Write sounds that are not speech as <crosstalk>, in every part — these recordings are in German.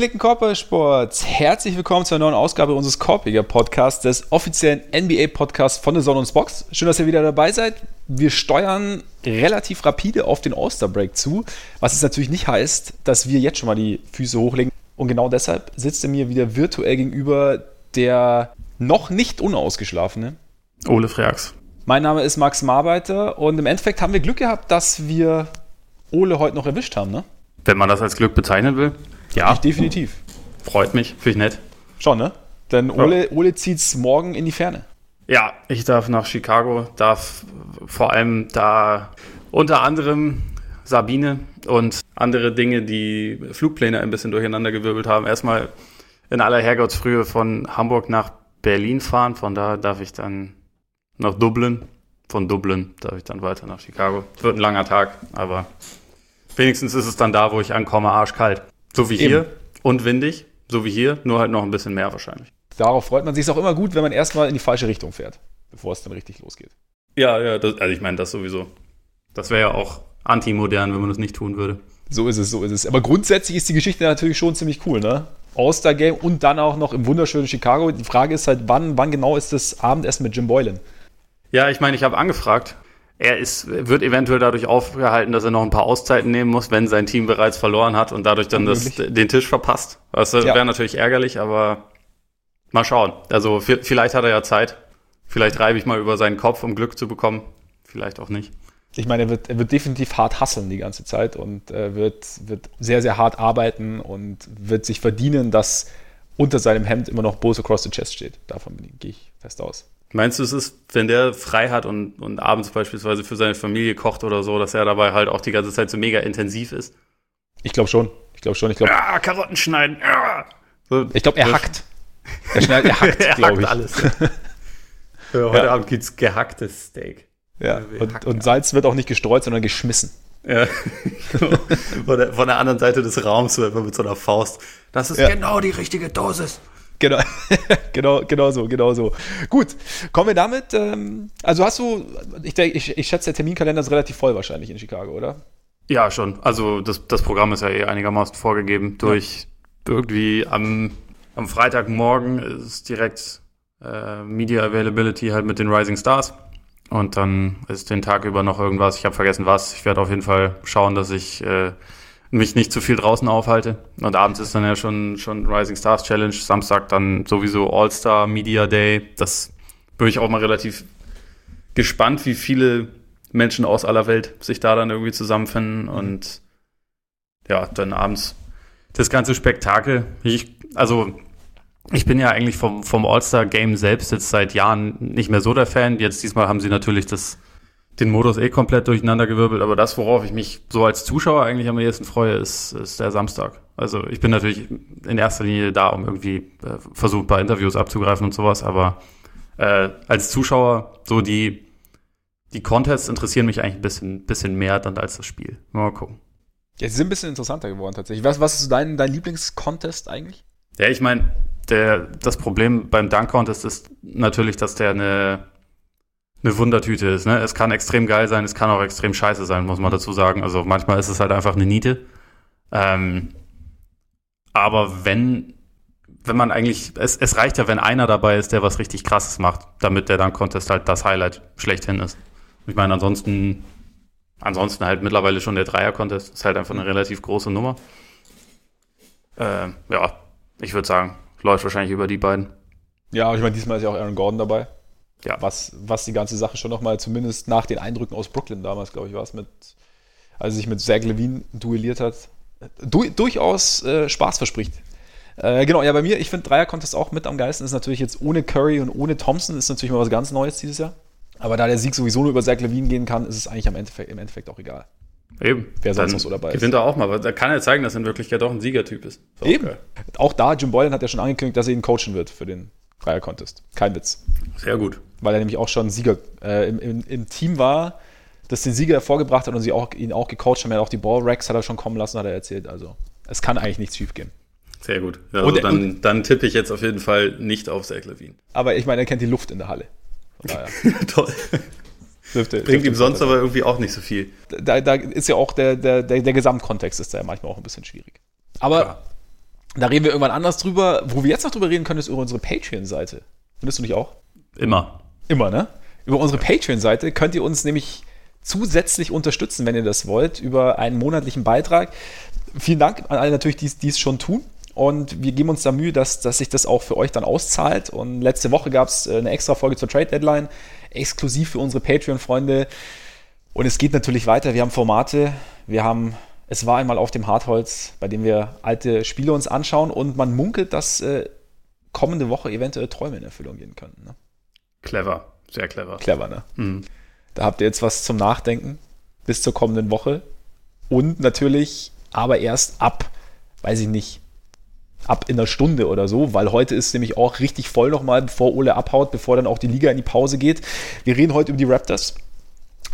Gepflegten Körpersports, herzlich willkommen zu einer neuen Ausgabe unseres Korpiger Podcasts, des offiziellen NBA-Podcasts von der Sonne und Box. Schön, dass ihr wieder dabei seid. Wir steuern relativ rapide auf den All-Star-Break zu, was es natürlich nicht heißt, dass wir jetzt schon mal die Füße hochlegen. Und genau deshalb sitzt er mir wieder virtuell gegenüber der noch nicht unausgeschlafene Ole Freaks. Mein Name ist Max Marbeiter und im Endeffekt haben wir Glück gehabt, dass wir Ole heute noch erwischt haben, ne? Wenn man das als Glück bezeichnen will. Ja. Ich definitiv. Freut mich, finde ich nett. Schon, ne? Denn Ole. Ole zieht's morgen in die Ferne. Ja, ich darf nach Chicago, darf vor allem da unter anderem Sabine und andere Dinge, die Flugpläne ein bisschen durcheinandergewirbelt haben. Erstmal in aller Herrgottsfrühe von Hamburg nach Berlin fahren. Von da darf ich dann nach Dublin. Von Dublin darf ich dann weiter nach Chicago. Wird ein langer Tag, aber wenigstens ist es dann da, wo ich ankomme, arschkalt. So wie hier Eben. und windig, so wie hier, nur halt noch ein bisschen mehr wahrscheinlich. Darauf freut man sich auch immer gut, wenn man erstmal in die falsche Richtung fährt, bevor es dann richtig losgeht. Ja, ja, das, also ich meine, das sowieso. Das wäre ja auch antimodern, wenn man das nicht tun würde. So ist es, so ist es. Aber grundsätzlich ist die Geschichte natürlich schon ziemlich cool, ne? All-Star-Game und dann auch noch im wunderschönen Chicago. Die Frage ist halt, wann, wann genau ist das Abendessen mit Jim Boylan? Ja, ich meine, ich habe angefragt er ist, wird eventuell dadurch aufgehalten, dass er noch ein paar Auszeiten nehmen muss, wenn sein Team bereits verloren hat und dadurch dann das, den Tisch verpasst. Das ja. wäre natürlich ärgerlich, aber mal schauen. Also vielleicht hat er ja Zeit. Vielleicht reibe ich mal über seinen Kopf, um Glück zu bekommen. Vielleicht auch nicht. Ich meine, er wird, er wird definitiv hart hasseln die ganze Zeit und äh, wird, wird sehr, sehr hart arbeiten und wird sich verdienen, dass unter seinem Hemd immer noch Bose Across the Chest steht. Davon gehe ich fest aus. Meinst du, es ist, wenn der frei hat und, und abends beispielsweise für seine Familie kocht oder so, dass er dabei halt auch die ganze Zeit so mega intensiv ist? Ich glaube schon. Ich glaube schon. Ich glaube. Ja, Karotten schneiden. Ja. So, ich glaube, er hackt. Er, schneidet, er hackt, <laughs> glaube ich. alles. Ja, <laughs> heute ja. Abend gibt's gehacktes Steak. Ja, und, und, Salz wird auch nicht gestreut, sondern geschmissen. Ja, <laughs> von, der, von der anderen Seite des Raums so einfach mit so einer Faust. Das ist ja. genau die richtige Dosis. Genau, <laughs> genau, genau so, genau so. Gut, kommen wir damit. Ähm, also hast du, ich, ich, ich schätze, der Terminkalender ist relativ voll wahrscheinlich in Chicago, oder? Ja, schon. Also das, das Programm ist ja eh einigermaßen vorgegeben durch ja. irgendwie am, am Freitagmorgen ist direkt äh, Media Availability halt mit den Rising Stars. Und dann ist den Tag über noch irgendwas. Ich habe vergessen was. Ich werde auf jeden Fall schauen, dass ich äh, mich nicht zu viel draußen aufhalte. Und abends ist dann ja schon, schon Rising Stars Challenge, Samstag dann sowieso All-Star Media Day. Das bin ich auch mal relativ gespannt, wie viele Menschen aus aller Welt sich da dann irgendwie zusammenfinden und ja, dann abends das ganze Spektakel. Ich, also ich bin ja eigentlich vom, vom All-Star-Game selbst jetzt seit Jahren nicht mehr so der Fan. Jetzt diesmal haben sie natürlich das den Modus eh komplett durcheinandergewirbelt, aber das, worauf ich mich so als Zuschauer eigentlich am ehesten freue, ist, ist der Samstag. Also ich bin natürlich in erster Linie da, um irgendwie äh, versucht, ein paar Interviews abzugreifen und sowas, aber äh, als Zuschauer so die, die Contests interessieren mich eigentlich ein bisschen, bisschen mehr dann als das Spiel. Mal gucken. Ja, sie sind ein bisschen interessanter geworden tatsächlich. Was, was ist dein, dein Lieblingscontest eigentlich? Ja, ich meine, das Problem beim Dunk-Contest ist natürlich, dass der eine eine Wundertüte ist. Ne? Es kann extrem geil sein, es kann auch extrem scheiße sein, muss man dazu sagen. Also manchmal ist es halt einfach eine Niete. Ähm, aber wenn, wenn man eigentlich, es, es reicht ja, wenn einer dabei ist, der was richtig krasses macht, damit der dann Contest halt das Highlight schlechthin ist. Ich meine, ansonsten, ansonsten halt mittlerweile schon der Dreier-Contest ist halt einfach eine relativ große Nummer. Äh, ja, ich würde sagen, läuft wahrscheinlich über die beiden. Ja, ich meine, diesmal ist ja auch Aaron Gordon dabei ja, was, was die ganze Sache schon nochmal, zumindest nach den Eindrücken aus Brooklyn damals, glaube ich, war es mit, als er sich mit Zach Levine duelliert hat, du, durchaus äh, Spaß verspricht. Äh, genau, ja, bei mir, ich finde Dreier-Contest auch mit am geilsten, ist natürlich jetzt ohne Curry und ohne Thompson, ist natürlich mal was ganz Neues dieses Jahr. Aber da der Sieg sowieso nur über Zach Levine gehen kann, ist es eigentlich am Endeffekt, im Endeffekt auch egal. Eben. Wer sonst noch so dabei gewinnt ist. Gewinnt er auch mal, aber da kann er zeigen, dass er in Wirklichkeit doch ein Siegertyp ist. ist Eben. Geil. Auch da, Jim Boylan hat ja schon angekündigt, dass er ihn coachen wird für den Dreier Contest. Kein Witz. Sehr gut. Weil er nämlich auch schon Sieger äh, im, im, im, Team war, das den Sieger hervorgebracht hat und sie auch, ihn auch gecoacht haben. Er hat auch die Ballracks hat er schon kommen lassen, hat er erzählt. Also es kann eigentlich nichts schief gehen. Sehr gut. Also und, dann, und, dann tippe ich jetzt auf jeden Fall nicht auf Zach Levine. Aber ich meine, er kennt die Luft in der Halle. <laughs> Toll. Dürfte, Bringt ihm sonst aber irgendwie auch nicht so viel. Da, da ist ja auch der, der, der, der Gesamtkontext ist da ja manchmal auch ein bisschen schwierig. Aber Klar. Da reden wir irgendwann anders drüber. Wo wir jetzt noch drüber reden können, ist über unsere Patreon-Seite. Findest du nicht auch? Immer. Immer, ne? Über unsere Patreon-Seite könnt ihr uns nämlich zusätzlich unterstützen, wenn ihr das wollt, über einen monatlichen Beitrag. Vielen Dank an alle natürlich, die es schon tun. Und wir geben uns da Mühe, dass, dass sich das auch für euch dann auszahlt. Und letzte Woche gab es äh, eine extra Folge zur Trade Deadline, exklusiv für unsere Patreon-Freunde. Und es geht natürlich weiter. Wir haben Formate, wir haben es war einmal auf dem Hartholz, bei dem wir alte Spiele uns anschauen und man munkelt, dass äh, kommende Woche eventuell Träume in Erfüllung gehen könnten. Ne? Clever, sehr clever. Clever, ne? Mhm. Da habt ihr jetzt was zum Nachdenken bis zur kommenden Woche. Und natürlich, aber erst ab, weiß ich nicht, ab in einer Stunde oder so, weil heute ist nämlich auch richtig voll nochmal, bevor Ole abhaut, bevor dann auch die Liga in die Pause geht. Wir reden heute über die Raptors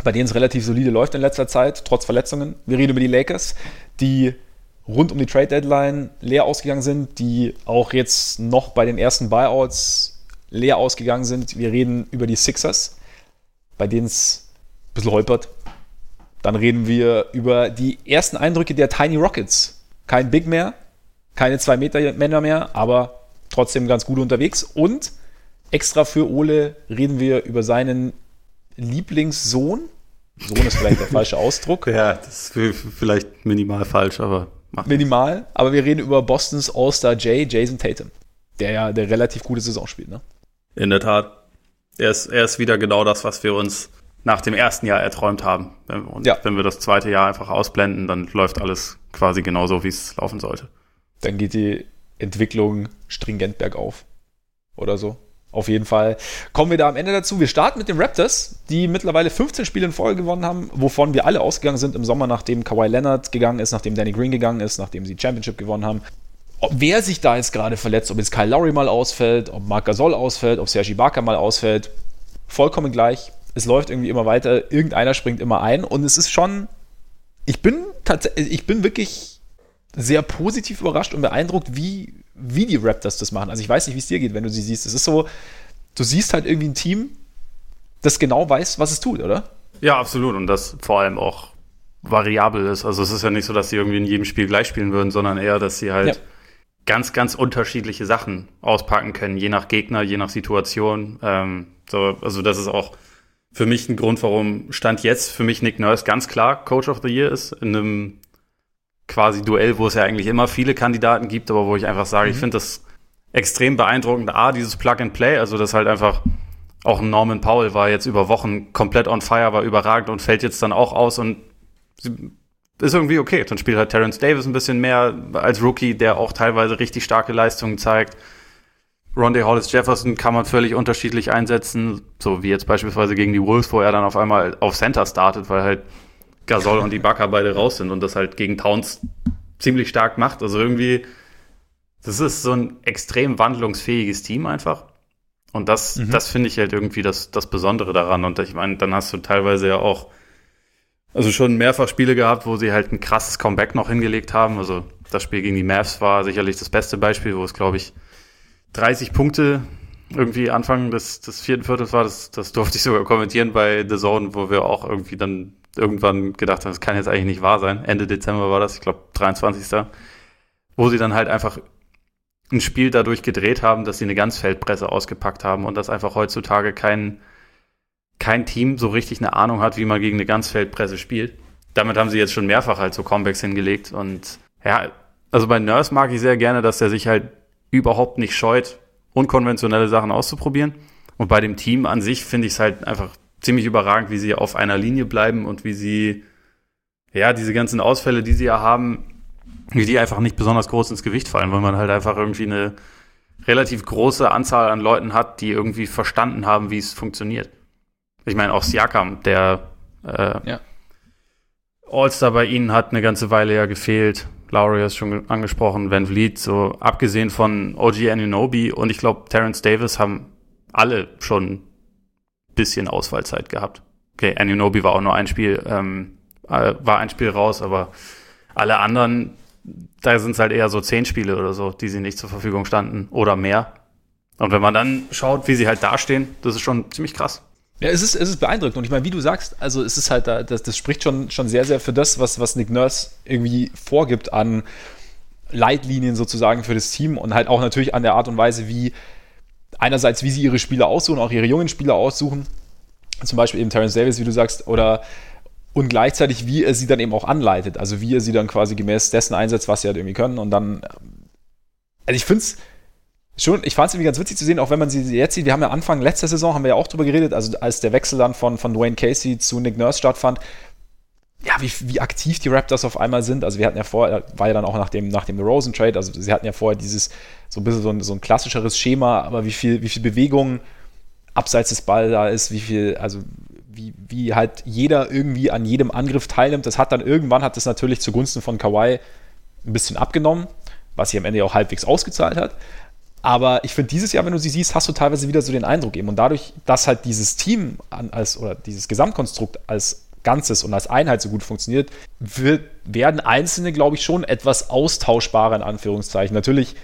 bei denen es relativ solide läuft in letzter Zeit, trotz Verletzungen. Wir reden über die Lakers, die rund um die Trade Deadline leer ausgegangen sind, die auch jetzt noch bei den ersten Buyouts leer ausgegangen sind. Wir reden über die Sixers, bei denen es ein bisschen holpert. Dann reden wir über die ersten Eindrücke der Tiny Rockets. Kein Big mehr, keine 2 Meter Männer mehr, aber trotzdem ganz gut unterwegs. Und extra für Ole reden wir über seinen Lieblingssohn. Sohn ist vielleicht der falsche Ausdruck. <laughs> Ja, das ist vielleicht minimal falsch, aber minimal. Aber wir reden über Bostons All-Star J, Jason Tatum, der ja der relativ gute Saison spielt. Ne? In der Tat. Er ist, er ist wieder genau das, was wir uns nach dem ersten Jahr erträumt haben. Und ja. wenn wir das zweite Jahr einfach ausblenden, dann läuft alles quasi genauso, wie es laufen sollte. Dann geht die Entwicklung stringent bergauf. Oder so. Auf jeden Fall kommen wir da am Ende dazu. Wir starten mit den Raptors, die mittlerweile 15 Spiele in Folge gewonnen haben, wovon wir alle ausgegangen sind im Sommer, nachdem Kawhi Leonard gegangen ist, nachdem Danny Green gegangen ist, nachdem sie Championship gewonnen haben. Ob, wer sich da jetzt gerade verletzt, ob jetzt Kyle Lowry mal ausfällt, ob Marc Gasol ausfällt, ob Sergi Barker mal ausfällt, vollkommen gleich. Es läuft irgendwie immer weiter, irgendeiner springt immer ein und es ist schon, ich bin tatsächlich, ich bin wirklich sehr positiv überrascht und beeindruckt, wie, wie die Raptors das machen. Also ich weiß nicht, wie es dir geht, wenn du sie siehst. Es ist so, du siehst halt irgendwie ein Team, das genau weiß, was es tut, oder? Ja, absolut. Und das vor allem auch variabel ist. Also es ist ja nicht so, dass sie irgendwie in jedem Spiel gleich spielen würden, sondern eher, dass sie halt ja. ganz, ganz unterschiedliche Sachen auspacken können, je nach Gegner, je nach Situation. Ähm, so, also das ist auch für mich ein Grund, warum Stand jetzt für mich Nick Nurse ganz klar Coach of the Year ist, in einem quasi Duell, wo es ja eigentlich immer viele Kandidaten gibt, aber wo ich einfach sage, mhm. ich finde das extrem beeindruckend. A, dieses Plug and Play, also das halt einfach auch Norman Powell war jetzt über Wochen komplett on fire, war überragend und fällt jetzt dann auch aus und ist irgendwie okay. Dann spielt halt Terence Davis ein bisschen mehr als Rookie, der auch teilweise richtig starke Leistungen zeigt. Rondé Hollis Jefferson kann man völlig unterschiedlich einsetzen, so wie jetzt beispielsweise gegen die Wolves, wo er dann auf einmal auf Center startet, weil halt Gasol und Ibaka beide raus sind und das halt gegen Towns ziemlich stark macht. Also irgendwie, das ist so ein extrem wandlungsfähiges Team einfach. Und das, mhm. das finde ich halt irgendwie das, das Besondere daran. Und ich meine, dann hast du teilweise ja auch, also schon mehrfach Spiele gehabt, wo sie halt ein krasses Comeback noch hingelegt haben. Also das Spiel gegen die Mavs war sicherlich das beste Beispiel, wo es, glaube ich, 30 Punkte irgendwie Anfang des, des vierten Viertels war. Das, das durfte ich sogar kommentieren bei The Zone, wo wir auch irgendwie dann irgendwann gedacht haben, das kann jetzt eigentlich nicht wahr sein. Ende Dezember war das, ich glaube 23. Wo sie dann halt einfach ein Spiel dadurch gedreht haben, dass sie eine Ganzfeldpresse ausgepackt haben und dass einfach heutzutage kein, kein Team so richtig eine Ahnung hat, wie man gegen eine Ganzfeldpresse spielt. Damit haben sie jetzt schon mehrfach halt so Comebacks hingelegt und ja, also bei Nurse mag ich sehr gerne, dass er sich halt überhaupt nicht scheut, unkonventionelle Sachen auszuprobieren. Und bei dem Team an sich finde ich es halt einfach ziemlich überragend, wie sie auf einer Linie bleiben und wie sie, ja, diese ganzen Ausfälle, die sie ja haben, wie die einfach nicht besonders groß ins Gewicht fallen, weil man halt einfach irgendwie eine relativ große Anzahl an Leuten hat, die irgendwie verstanden haben, wie es funktioniert. Ich meine, auch Siakam, der äh, ja. All-Star bei ihnen hat eine ganze Weile ja gefehlt. Lowry ist schon angesprochen, Van Vliet, so abgesehen von OG Anunobi und ich glaube Terrence Davis haben alle schon bisschen Ausfallzeit gehabt. Okay, Anunobi war auch nur ein Spiel, ähm, äh, war ein Spiel raus, aber alle anderen, da sind es halt eher so zehn Spiele oder so, die sie nicht zur Verfügung standen oder mehr. Und wenn man dann schaut, wie sie halt dastehen, das ist schon ziemlich krass. Ja, es ist, es ist beeindruckend. Und ich meine, wie du sagst, also es ist halt da, das, das spricht schon, schon sehr, sehr für das, was, was Nick Nurse irgendwie vorgibt an Leitlinien sozusagen für das Team und halt auch natürlich an der Art und Weise, wie einerseits, wie sie ihre Spieler aussuchen, auch ihre jungen Spieler aussuchen. Zum Beispiel eben Terence Davis, wie du sagst, oder und gleichzeitig, wie er sie dann eben auch anleitet. Also wie er sie dann quasi gemäß dessen einsetzt, was sie halt irgendwie können. Und dann, also ich finde es schon, ich fand es irgendwie ganz witzig zu sehen, auch wenn man sie jetzt sieht. Wir haben ja Anfang letzter Saison, haben wir ja auch drüber geredet, also als der Wechsel dann von, von Dwayne Casey zu Nick Nurse stattfand, ja, wie, wie aktiv die Raptors auf einmal sind. Also wir hatten ja vorher, war ja dann auch nach dem, nach dem Rosen Trade, also sie hatten ja vorher dieses, so ein bisschen so ein, so ein klassischeres Schema, aber wie viel, wie viel Bewegung abseits des Balls da ist, wie viel, also wie, wie halt jeder irgendwie an jedem Angriff teilnimmt. Das hat dann irgendwann, hat das natürlich zugunsten von Kawhi ein bisschen abgenommen, was sich am Ende auch halbwegs ausgezahlt hat. Aber ich finde, dieses Jahr, wenn du sie siehst, hast du teilweise wieder so den Eindruck eben. Und dadurch, dass halt dieses Team als, oder dieses Gesamtkonstrukt als Ganzes und als Einheit so gut funktioniert, wird, werden Einzelne, glaube ich, schon etwas austauschbarer in Anführungszeichen. Natürlich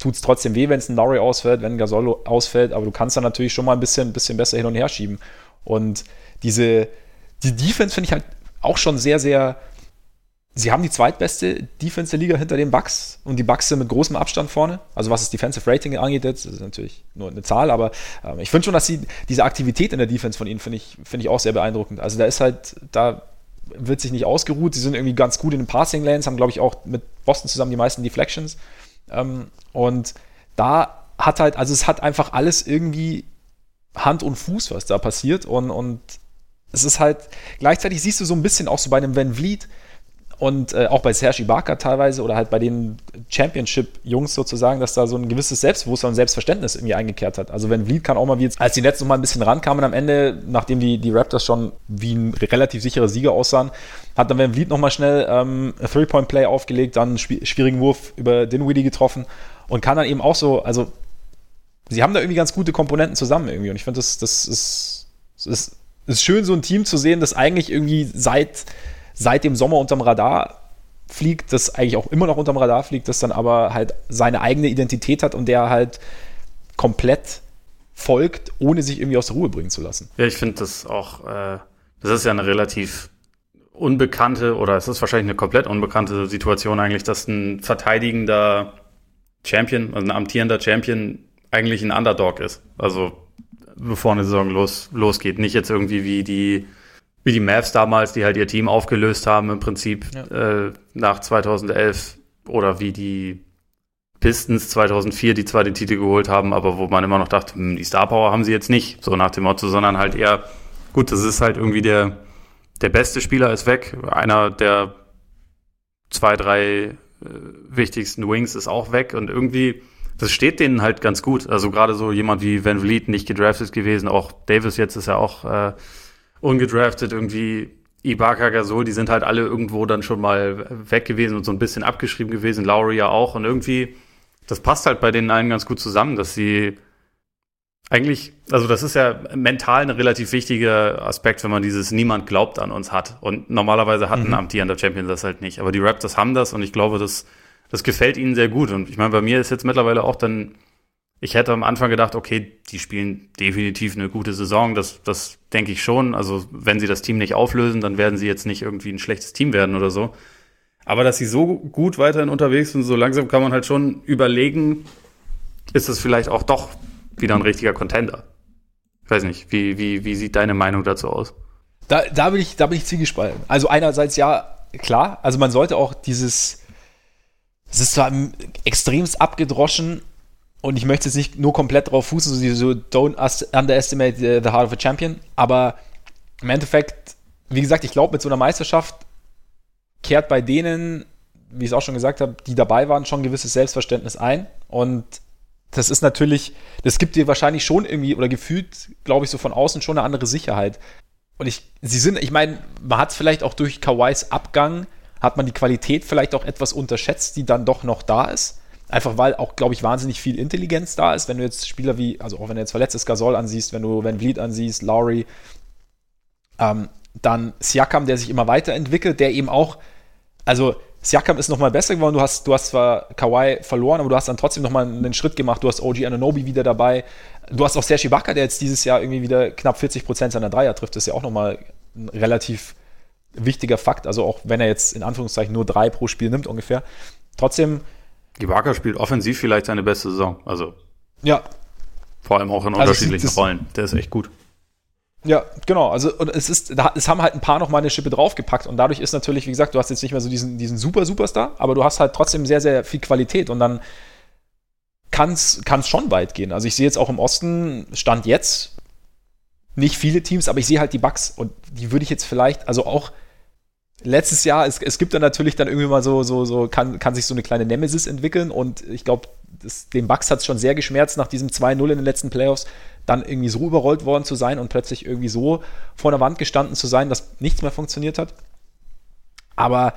tut es trotzdem weh, wenn es ein Lowry ausfällt, wenn ein Gasol ausfällt, aber du kannst dann natürlich schon mal ein bisschen, bisschen besser hin und her schieben. Und diese, die Defense finde ich halt auch schon sehr, sehr Sie haben die zweitbeste Defense der Liga hinter den Bucks und die Bucks sind mit großem Abstand vorne. Also was das Defensive Rating angeht, das ist natürlich nur eine Zahl, aber ähm, ich finde schon, dass sie diese Aktivität in der Defense von ihnen finde ich, finde ich auch sehr beeindruckend. Also da ist halt, da wird sich nicht ausgeruht. Sie sind irgendwie ganz gut in den Passing Lanes, haben glaube ich auch mit Boston zusammen die meisten Deflections. Ähm, und da hat halt, also es hat einfach alles irgendwie Hand und Fuß, was da passiert und, und es ist halt, gleichzeitig siehst du so ein bisschen auch so bei einem Van Vliet, und äh, auch bei Serge Ibaka teilweise oder halt bei den Championship-Jungs sozusagen, dass da so ein gewisses Selbstbewusstsein und Selbstverständnis irgendwie eingekehrt hat. Also wenn Vliet kann auch mal wie jetzt, als die Nets noch mal ein bisschen rankamen am Ende, nachdem die, die Raptors schon wie ein relativ sicherer Sieger aussahen, hat dann Van Vliet noch mal schnell ähm, ein Three-Point-Play aufgelegt, dann einen schwierigen Wurf über Dinwiddie getroffen und kann dann eben auch so, also sie haben da irgendwie ganz gute Komponenten zusammen irgendwie und ich finde, das, das ist, das ist, ist schön, so ein Team zu sehen, das eigentlich irgendwie seit seit dem Sommer unterm Radar fliegt, das eigentlich auch immer noch unterm Radar fliegt, das dann aber halt seine eigene Identität hat und der halt komplett folgt, ohne sich irgendwie aus der Ruhe bringen zu lassen. Ja, ich finde das auch, äh, das ist ja eine relativ unbekannte oder es ist wahrscheinlich eine komplett unbekannte Situation eigentlich, dass ein verteidigender Champion, also ein amtierender Champion eigentlich ein Underdog ist. Also bevor eine Saison los, losgeht. Nicht jetzt irgendwie wie die wie die Mavs damals, die halt ihr Team aufgelöst haben im Prinzip ja. äh, nach 2011 oder wie die Pistons 2004, die zwar den Titel geholt haben, aber wo man immer noch dachte, hm, die Star Power haben sie jetzt nicht, so nach dem Motto, sondern halt eher, gut, das ist halt irgendwie der, der beste Spieler ist weg, einer der zwei, drei äh, wichtigsten Wings ist auch weg und irgendwie, das steht denen halt ganz gut. Also gerade so jemand wie Van Vliet nicht gedraftet gewesen, auch Davis jetzt ist ja auch äh, ungedraftet irgendwie Ibaka, Gasol, die sind halt alle irgendwo dann schon mal weg gewesen und so ein bisschen abgeschrieben gewesen, Lowry ja auch und irgendwie, das passt halt bei denen allen ganz gut zusammen, dass sie eigentlich, also das ist ja mental ein relativ wichtiger Aspekt, wenn man dieses Niemand glaubt an uns hat. Und normalerweise hat ein mhm. amtierender Champion das halt nicht. Aber die Raptors haben das und ich glaube, das, das gefällt ihnen sehr gut. Und ich meine, bei mir ist jetzt mittlerweile auch dann ich hätte am Anfang gedacht, okay, die spielen definitiv eine gute Saison. Das, das denke ich schon. Also, wenn sie das Team nicht auflösen, dann werden sie jetzt nicht irgendwie ein schlechtes Team werden oder so. Aber dass sie so gut weiterhin unterwegs sind, so langsam kann man halt schon überlegen, ist das vielleicht auch doch wieder ein richtiger Contender. Ich weiß nicht, wie, wie, wie sieht deine Meinung dazu aus? Da, da bin ich, da bin ich zielgespalten. Also einerseits ja, klar, also man sollte auch dieses, es ist zwar extremst abgedroschen, und ich möchte jetzt nicht nur komplett drauf fußen, so, so don't underestimate the, heart of a champion, aber im Endeffekt, wie gesagt, ich glaube, mit so einer Meisterschaft kehrt bei denen, wie ich es auch schon gesagt habe, die dabei waren, schon ein gewisses Selbstverständnis ein. Und das ist natürlich, das gibt dir wahrscheinlich schon irgendwie, oder gefühlt, glaube ich, so von außen schon eine andere Sicherheit. Und ich, sie sind, ich meine, man hat vielleicht auch durch Kawais Abgang, hat man die Qualität vielleicht auch etwas unterschätzt, die dann doch noch da ist. Einfach weil auch, glaube ich, wahnsinnig viel Intelligenz da ist. Wenn du jetzt Spieler wie, also auch wenn du jetzt verletztes Gasol ansiehst, wenn du Van Vliet ansiehst, Lowry, ähm, dann Siakam, der sich immer weiterentwickelt, der eben auch, also Siakam ist nochmal besser geworden. Du hast, du hast zwar Kawhi verloren, aber du hast dann trotzdem nochmal einen Schritt gemacht. Du hast OG Ananobi wieder dabei. Du hast auch Serge Ibaka, der jetzt dieses Jahr irgendwie wieder knapp 40 Prozent seiner Dreier trifft. Das ist ja auch nochmal ein relativ wichtiger Fakt. Also auch wenn er jetzt in Anführungszeichen nur drei pro Spiel nimmt ungefähr. Trotzdem. Ibaka spielt offensiv vielleicht seine beste Saison. Also. Ja. Vor allem auch in also unterschiedlichen Rollen. Der ist echt gut. Ja, genau. Also und es ist, da, es haben halt ein paar noch mal eine Schippe draufgepackt und dadurch ist natürlich, wie gesagt, du hast jetzt nicht mehr so diesen, diesen super Superstar, aber du hast halt trotzdem sehr, sehr viel Qualität und dann kann es schon weit gehen. Also ich sehe jetzt auch im Osten, Stand jetzt, nicht viele Teams, aber ich sehe halt die Bugs und die würde ich jetzt vielleicht, also auch letztes Jahr, es, es gibt dann natürlich dann irgendwie mal so, so, so, kann, kann sich so eine kleine Nemesis entwickeln und ich glaube, den Bugs hat es schon sehr geschmerzt nach diesem 2-0 in den letzten Playoffs, dann irgendwie so überrollt worden zu sein und plötzlich irgendwie so vor der Wand gestanden zu sein, dass nichts mehr funktioniert hat. Aber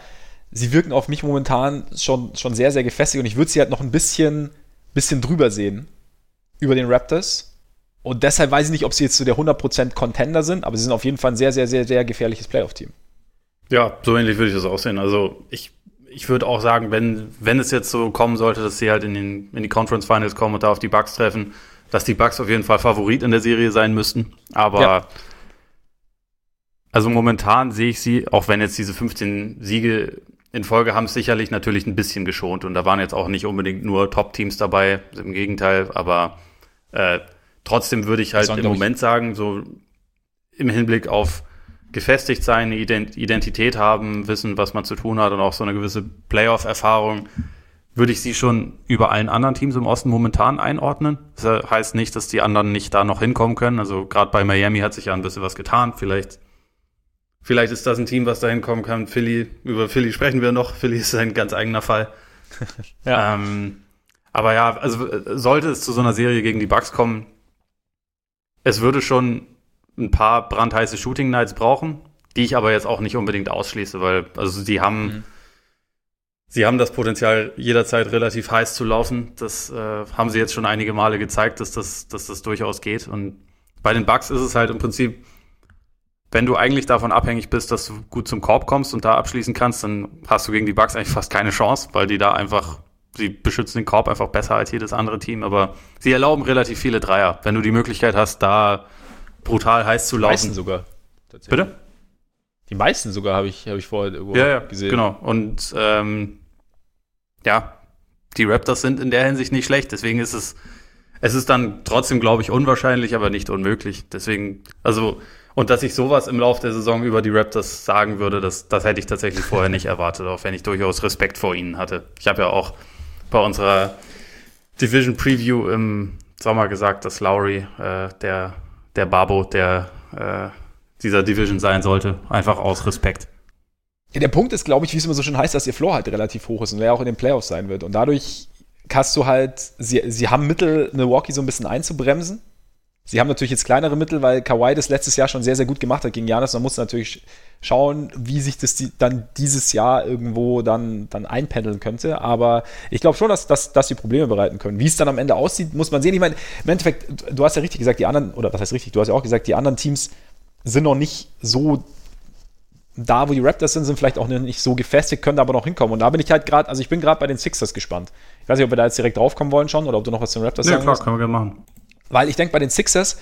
sie wirken auf mich momentan schon, schon sehr, sehr gefestigt und ich würde sie halt noch ein bisschen bisschen drüber sehen über den Raptors. Und deshalb weiß ich nicht, ob sie jetzt zu der 100% Contender sind, aber sie sind auf jeden Fall ein sehr, sehr, sehr, sehr gefährliches Playoff-Team. Ja, so ähnlich würde ich das auch sehen. Also ich, ich würde auch sagen, wenn, wenn es jetzt so kommen sollte, dass sie halt in, den, in die Conference Finals kommen und da auf die Bucks treffen, dass die Bucks auf jeden Fall Favorit in der Serie sein müssten. Aber ja. also momentan sehe ich sie, auch wenn jetzt diese 15 Siege in Folge haben sicherlich natürlich ein bisschen geschont und da waren jetzt auch nicht unbedingt nur Top-Teams dabei, im Gegenteil, aber äh, trotzdem würde ich halt im Moment sagen, so im Hinblick auf gefestigt sein, eine Identität haben, wissen, was man zu tun hat und auch so eine gewisse Playoff-Erfahrung, würde ich sie schon über allen anderen Teams im Osten momentan einordnen. Das heißt nicht, dass die anderen nicht da noch hinkommen können. Also gerade bei Miami hat sich ja ein bisschen was getan. Vielleicht Vielleicht ist das ein Team, was da hinkommen kann. Philly, über Philly sprechen wir noch. Philly ist ein ganz eigener Fall. <laughs> ja. Ähm, aber ja, also äh, sollte es zu so einer Serie gegen die Bucks kommen, es würde schon ein paar brandheiße Shooting Nights brauchen, die ich aber jetzt auch nicht unbedingt ausschließe, weil also sie haben mhm. sie haben das Potenzial jederzeit relativ heiß zu laufen. Das äh, haben sie jetzt schon einige Male gezeigt, dass das dass das durchaus geht und bei den Bucks ist es halt im Prinzip wenn du eigentlich davon abhängig bist, dass du gut zum Korb kommst und da abschließen kannst, dann hast du gegen die Bucks eigentlich fast keine Chance, weil die da einfach, sie beschützen den Korb einfach besser als jedes andere Team, aber sie erlauben relativ viele Dreier. Wenn du die Möglichkeit hast, da brutal heiß zu laufen. Die meisten sogar. Bitte? Die meisten sogar habe ich, hab ich vorher irgendwo ja, ja, gesehen. Genau. Und ähm, ja, die Raptors sind in der Hinsicht nicht schlecht. Deswegen ist es, es ist dann trotzdem, glaube ich, unwahrscheinlich, aber nicht unmöglich. Deswegen, also und dass ich sowas im Laufe der Saison über die Raptors sagen würde, das, das hätte ich tatsächlich vorher nicht erwartet, auch wenn ich durchaus Respekt vor ihnen hatte. Ich habe ja auch bei unserer Division Preview im Sommer gesagt, dass Lowry äh, der, der Babo der äh, dieser Division sein sollte, einfach aus Respekt. Der Punkt ist, glaube ich, wie es immer so schön heißt, dass ihr Floor halt relativ hoch ist und wer auch in den Playoffs sein wird. Und dadurch hast du halt, sie, sie haben Mittel, Milwaukee so ein bisschen einzubremsen Sie haben natürlich jetzt kleinere Mittel, weil Kawhi das letztes Jahr schon sehr, sehr gut gemacht hat gegen Janis. Man muss natürlich schauen, wie sich das die, dann dieses Jahr irgendwo dann, dann einpendeln könnte. Aber ich glaube schon, dass, dass, dass die Probleme bereiten können. Wie es dann am Ende aussieht, muss man sehen. Ich meine, im Endeffekt, du hast ja richtig gesagt, die anderen, oder was heißt richtig, du hast ja auch gesagt, die anderen Teams sind noch nicht so da, wo die Raptors sind, sind vielleicht auch nicht so gefestigt, können da aber noch hinkommen. Und da bin ich halt gerade, also ich bin gerade bei den Sixers gespannt. Ich weiß nicht, ob wir da jetzt direkt draufkommen wollen schon oder ob du noch was zu den Raptors ja, sagen klar, können wir gerne machen. Weil ich denke, bei den Sixers,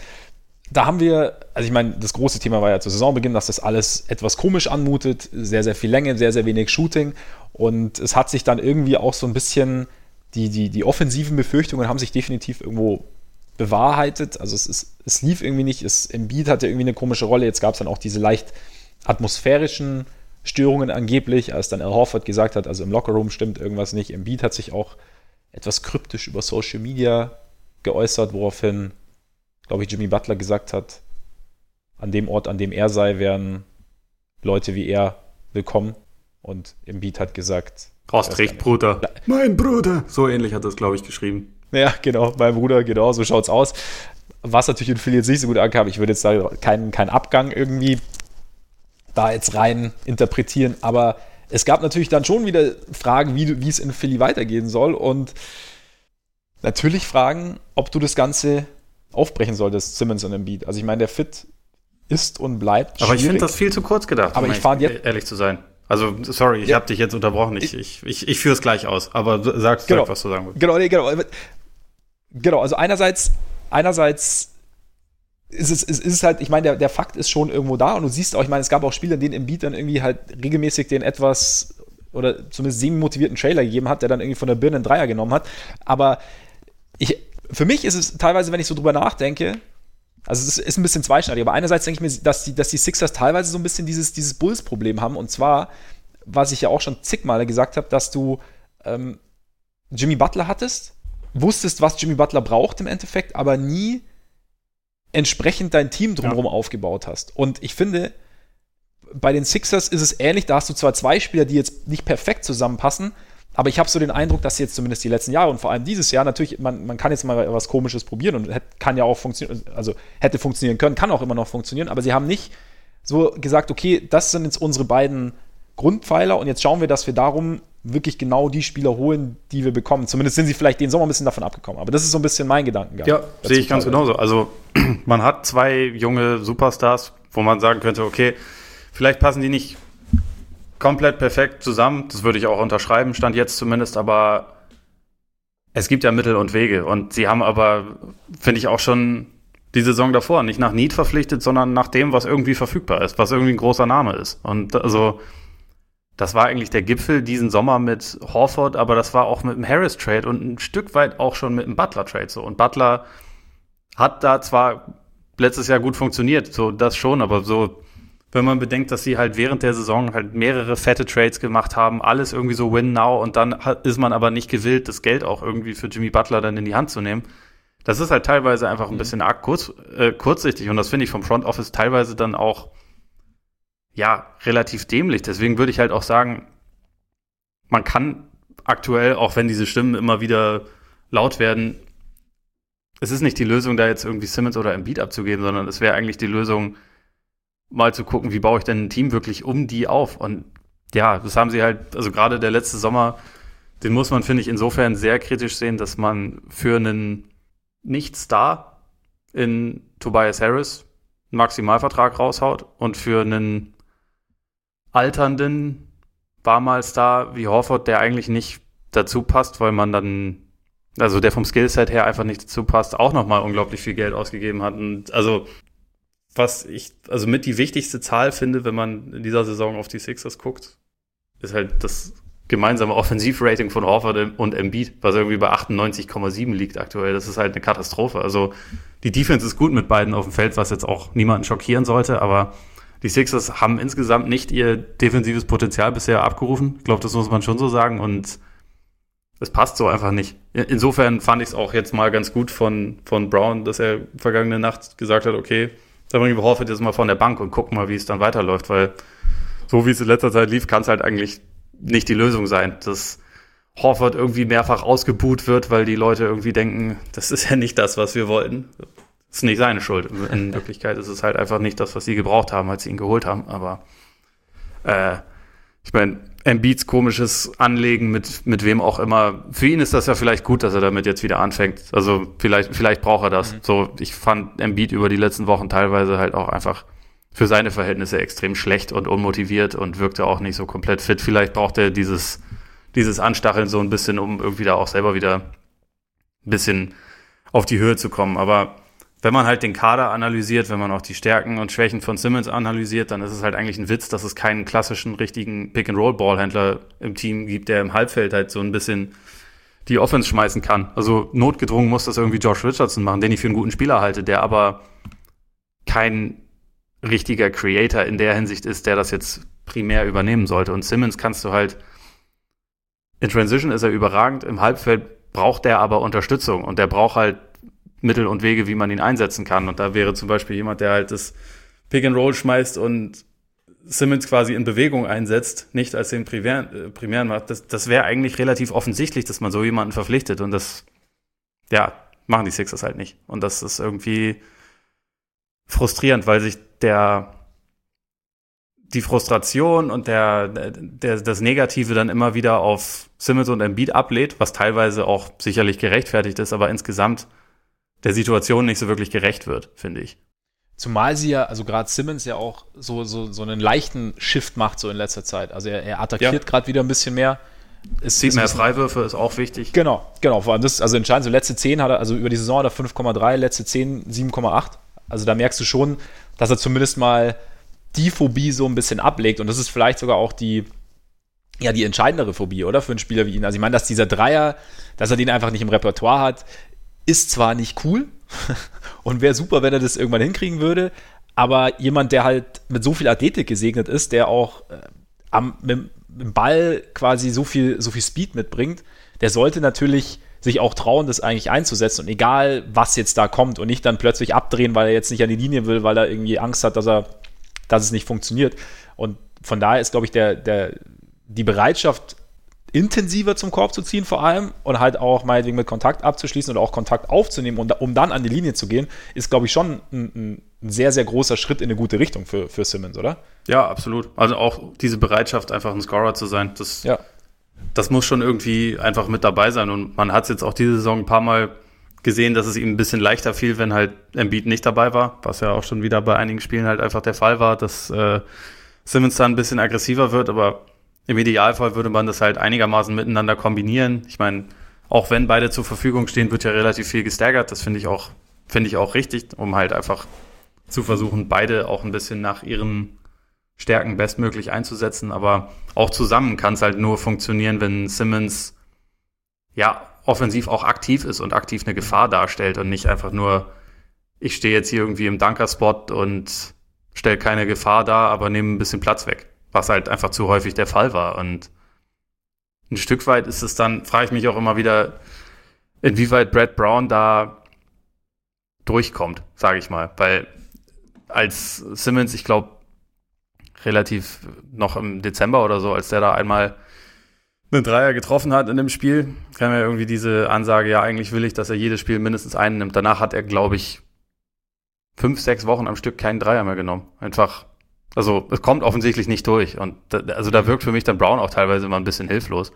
da haben wir, also ich meine, das große Thema war ja zu Saisonbeginn, dass das alles etwas komisch anmutet, sehr, sehr viel Länge, sehr, sehr wenig Shooting. Und es hat sich dann irgendwie auch so ein bisschen, die, die, die offensiven Befürchtungen haben sich definitiv irgendwo bewahrheitet. Also es, ist, es lief irgendwie nicht, es, Embiid hatte irgendwie eine komische Rolle. Jetzt gab es dann auch diese leicht atmosphärischen Störungen angeblich, als dann Al Horford gesagt hat, also im Lockerroom stimmt irgendwas nicht. Embiid hat sich auch etwas kryptisch über Social Media geäußert, woraufhin, glaube ich, Jimmy Butler gesagt hat, an dem Ort, an dem er sei, wären Leute wie er willkommen. Und Embiid hat gesagt. Hast recht, Bruder. Mein Bruder. So ähnlich hat er es, glaube ich, geschrieben. Ja, genau, mein Bruder, genau, so schaut's aus. Was natürlich in Philly jetzt nicht so gut ankam, ich würde jetzt sagen, keinen kein Abgang irgendwie da jetzt rein interpretieren, aber es gab natürlich dann schon wieder Fragen, wie, wie es in Philly weitergehen soll und natürlich fragen, ob du das Ganze aufbrechen solltest, Simmons und Embiid. Also ich meine, der Fit ist und bleibt Aber ich finde das viel zu kurz gedacht, aber um ich fand jetzt ehrlich zu sein. Also, sorry, ich ja. habe dich jetzt unterbrochen. Ich, ich, ich, ich führe es gleich aus, aber sag, genau. sag, was du sagen willst. Genau, nee, genau. Genau, also einerseits, einerseits ist es, ist, ist halt, ich meine, der, der Fakt ist schon irgendwo da und du siehst auch, ich meine, es gab auch Spiele, in denen Embiid dann irgendwie halt regelmäßig den etwas oder zumindest semi-motivierten Trailer gegeben hat, der dann irgendwie von der Birne einen Dreier genommen hat. Aber ich, für mich ist es teilweise, wenn ich so drüber nachdenke, also es ist ein bisschen zweischneidig, aber einerseits denke ich mir, dass die, dass die Sixers teilweise so ein bisschen dieses, dieses Bulls-Problem haben. Und zwar, was ich ja auch schon zig Male gesagt habe, dass du ähm, Jimmy Butler hattest, wusstest, was Jimmy Butler braucht im Endeffekt, aber nie entsprechend dein Team drumherum ja. aufgebaut hast. Und ich finde, bei den Sixers ist es ähnlich, da hast du zwar zwei Spieler, die jetzt nicht perfekt zusammenpassen, aber ich habe so den Eindruck, dass jetzt zumindest die letzten Jahre und vor allem dieses Jahr natürlich, man, man kann jetzt mal was Komisches probieren und kann ja auch funktionieren, also hätte funktionieren können, kann auch immer noch funktionieren, aber sie haben nicht so gesagt, okay, das sind jetzt unsere beiden Grundpfeiler und jetzt schauen wir, dass wir darum wirklich genau die Spieler holen, die wir bekommen. Zumindest sind sie vielleicht den Sommer ein bisschen davon abgekommen. Aber das ist so ein bisschen mein Gedankengang. Ja, sehe ich ganz genauso. Also <clears throat> man hat zwei junge Superstars, wo man sagen könnte, okay, vielleicht passen die nicht komplett perfekt zusammen. Das würde ich auch unterschreiben, stand jetzt zumindest, aber es gibt ja Mittel und Wege. Und sie haben aber, finde ich, auch schon die Saison davor nicht nach Need verpflichtet, sondern nach dem, was irgendwie verfügbar ist, was irgendwie ein großer Name ist. Und also, das war eigentlich der Gipfel diesen Sommer mit Horford, aber das war auch mit dem Harris-Trade und ein Stück weit auch schon mit dem Butler-Trade so. Und Butler hat da zwar letztes Jahr gut funktioniert, so das schon, aber so wenn man bedenkt, dass sie halt während der Saison halt mehrere fette Trades gemacht haben, alles irgendwie so win now und dann ist man aber nicht gewillt, das Geld auch irgendwie für Jimmy Butler dann in die Hand zu nehmen. Das ist halt teilweise einfach ein mhm. bisschen arg kurz, äh, kurzsichtig und das finde ich vom Front Office teilweise dann auch ja relativ dämlich. Deswegen würde ich halt auch sagen, man kann aktuell, auch wenn diese Stimmen immer wieder laut werden, es ist nicht die Lösung, da jetzt irgendwie Simmons oder Embiid abzugeben, sondern es wäre eigentlich die Lösung, mal zu gucken, wie baue ich denn ein Team wirklich um die auf. Und ja, das haben sie halt, also gerade der letzte Sommer, den muss man, finde ich, insofern sehr kritisch sehen, dass man für einen Nicht-Star in Tobias Harris einen Maximalvertrag raushaut und für einen alternden war mal Star wie Horford, der eigentlich nicht dazu passt, weil man dann, also der vom Skillset her einfach nicht dazu passt, auch nochmal unglaublich viel Geld ausgegeben hat. Und also was ich also mit die wichtigste Zahl finde, wenn man in dieser Saison auf die Sixers guckt, ist halt das gemeinsame Offensivrating von Horford und Embiid, was irgendwie bei 98,7 liegt aktuell. Das ist halt eine Katastrophe. Also die Defense ist gut mit beiden auf dem Feld, was jetzt auch niemanden schockieren sollte, aber die Sixers haben insgesamt nicht ihr defensives Potenzial bisher abgerufen. Ich glaube, das muss man schon so sagen und es passt so einfach nicht. Insofern fand ich es auch jetzt mal ganz gut von, von Brown, dass er vergangene Nacht gesagt hat, okay, bringen wir Horford jetzt mal von der Bank und gucken mal, wie es dann weiterläuft, weil so wie es in letzter Zeit lief, kann es halt eigentlich nicht die Lösung sein, dass Horford irgendwie mehrfach ausgebuht wird, weil die Leute irgendwie denken, das ist ja nicht das, was wir wollten. Das ist nicht seine Schuld. In Wirklichkeit ist es halt einfach nicht das, was sie gebraucht haben, als sie ihn geholt haben. Aber äh, ich meine, Embiids komisches Anlegen mit, mit wem auch immer. Für ihn ist das ja vielleicht gut, dass er damit jetzt wieder anfängt. Also vielleicht, vielleicht braucht er das. Mhm. So, ich fand Embiid über die letzten Wochen teilweise halt auch einfach für seine Verhältnisse extrem schlecht und unmotiviert und wirkte auch nicht so komplett fit. Vielleicht braucht er dieses, dieses Anstacheln so ein bisschen, um irgendwie da auch selber wieder ein bisschen auf die Höhe zu kommen. Aber wenn man halt den Kader analysiert, wenn man auch die Stärken und Schwächen von Simmons analysiert, dann ist es halt eigentlich ein Witz, dass es keinen klassischen richtigen Pick-and-Roll-Ballhändler im Team gibt, der im Halbfeld halt so ein bisschen die Offense schmeißen kann. Also notgedrungen muss das irgendwie Josh Richardson machen, den ich für einen guten Spieler halte, der aber kein richtiger Creator in der Hinsicht ist, der das jetzt primär übernehmen sollte. Und Simmons kannst du halt in Transition ist er überragend, im Halbfeld braucht der aber Unterstützung und der braucht halt Mittel und Wege, wie man ihn einsetzen kann. Und da wäre zum Beispiel jemand, der halt das Pick and Roll schmeißt und Simmons quasi in Bewegung einsetzt, nicht als den primären, äh, primären macht. Das, das wäre eigentlich relativ offensichtlich, dass man so jemanden verpflichtet. Und das, ja, machen die Sixers halt nicht. Und das ist irgendwie frustrierend, weil sich der die Frustration und der, der, das Negative dann immer wieder auf Simmons und Embiid ablädt, was teilweise auch sicherlich gerechtfertigt ist, aber insgesamt der Situation nicht so wirklich gerecht wird, finde ich. Zumal sie ja, also gerade Simmons ja auch so, so, so einen leichten Shift macht so in letzter Zeit. Also er, er attackiert ja. gerade wieder ein bisschen mehr. Es sieht mehr Freiwürfe, ist auch wichtig. Genau, genau. Vor allem das, also entscheidend, so letzte 10 hat er, also über die Saison hat er 5,3, letzte 10 7,8. Also da merkst du schon, dass er zumindest mal die Phobie so ein bisschen ablegt. Und das ist vielleicht sogar auch die, ja die entscheidendere Phobie, oder? Für einen Spieler wie ihn. Also ich meine, dass dieser Dreier, dass er den einfach nicht im Repertoire hat, ist zwar nicht cool <laughs> und wäre super, wenn er das irgendwann hinkriegen würde, aber jemand, der halt mit so viel Athletik gesegnet ist, der auch äh, am, mit, dem Ball quasi so viel, so viel Speed mitbringt, der sollte natürlich sich auch trauen, das eigentlich einzusetzen und egal, was jetzt da kommt und nicht dann plötzlich abdrehen, weil er jetzt nicht an die Linie will, weil er irgendwie Angst hat, dass er, dass es nicht funktioniert. Und von daher ist, glaube ich, der, der, die Bereitschaft, intensiver zum Korb zu ziehen vor allem und halt auch meinetwegen mit Kontakt abzuschließen oder auch Kontakt aufzunehmen, um, um dann an die Linie zu gehen, ist, glaube ich, schon ein, ein, sehr, sehr großer Schritt in eine gute Richtung für, für Simmons, oder? Ja, absolut. Also auch diese Bereitschaft, einfach ein Scorer zu sein, das, ja. das muss schon irgendwie einfach mit dabei sein. Und man hat es jetzt auch diese Saison ein paar Mal gesehen, dass es ihm ein bisschen leichter fiel, wenn halt Embiid nicht dabei war, was ja auch schon wieder bei einigen Spielen halt einfach der Fall war, dass äh, Simmons dann ein bisschen aggressiver wird, aber im Idealfall würde man das halt einigermaßen miteinander kombinieren. Ich meine, auch wenn beide zur Verfügung stehen, wird ja relativ viel gestaggert. Das finde ich auch, finde ich auch richtig, um halt einfach zu versuchen, beide auch ein bisschen nach ihren Stärken bestmöglich einzusetzen. Aber auch zusammen kann es halt nur funktionieren, wenn Simmons ja offensiv auch aktiv ist und aktiv eine Gefahr darstellt und nicht einfach nur, ich stehe jetzt hier irgendwie im Dunkerspot und stelle keine Gefahr dar, aber nehme ein bisschen Platz weg was halt einfach zu häufig der Fall war. Und ein Stück weit ist es dann, frage ich mich auch immer wieder, inwieweit Brad Brown da durchkommt, sage ich mal. Weil als Simmons, ich glaube, relativ noch im Dezember oder so, als der da einmal einen Dreier getroffen hat in dem Spiel, kam ja irgendwie diese Ansage, ja, eigentlich will ich, dass er jedes Spiel mindestens einen nimmt. Danach hat er, glaube ich, fünf, sechs Wochen am Stück keinen Dreier mehr genommen. Einfach also es kommt offensichtlich nicht durch. Und da, also da wirkt für mich dann Brown auch teilweise immer ein bisschen hilflos.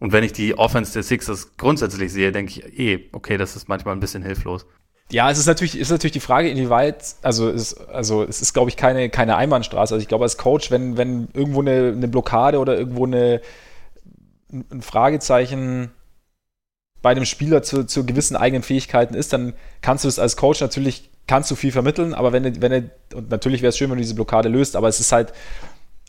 Und wenn ich die Offense der Sixers grundsätzlich sehe, denke ich eh, okay, das ist manchmal ein bisschen hilflos. Ja, es ist natürlich, ist natürlich die Frage, inwieweit, also es, also es ist, glaube ich, keine, keine Einbahnstraße. Also ich glaube, als Coach, wenn, wenn irgendwo eine, eine Blockade oder irgendwo eine, ein Fragezeichen bei einem Spieler zu, zu gewissen eigenen Fähigkeiten ist, dann kannst du es als Coach natürlich kannst du viel vermitteln, aber wenn, wenn er, und natürlich wäre es schön, wenn du diese Blockade löst, aber es ist halt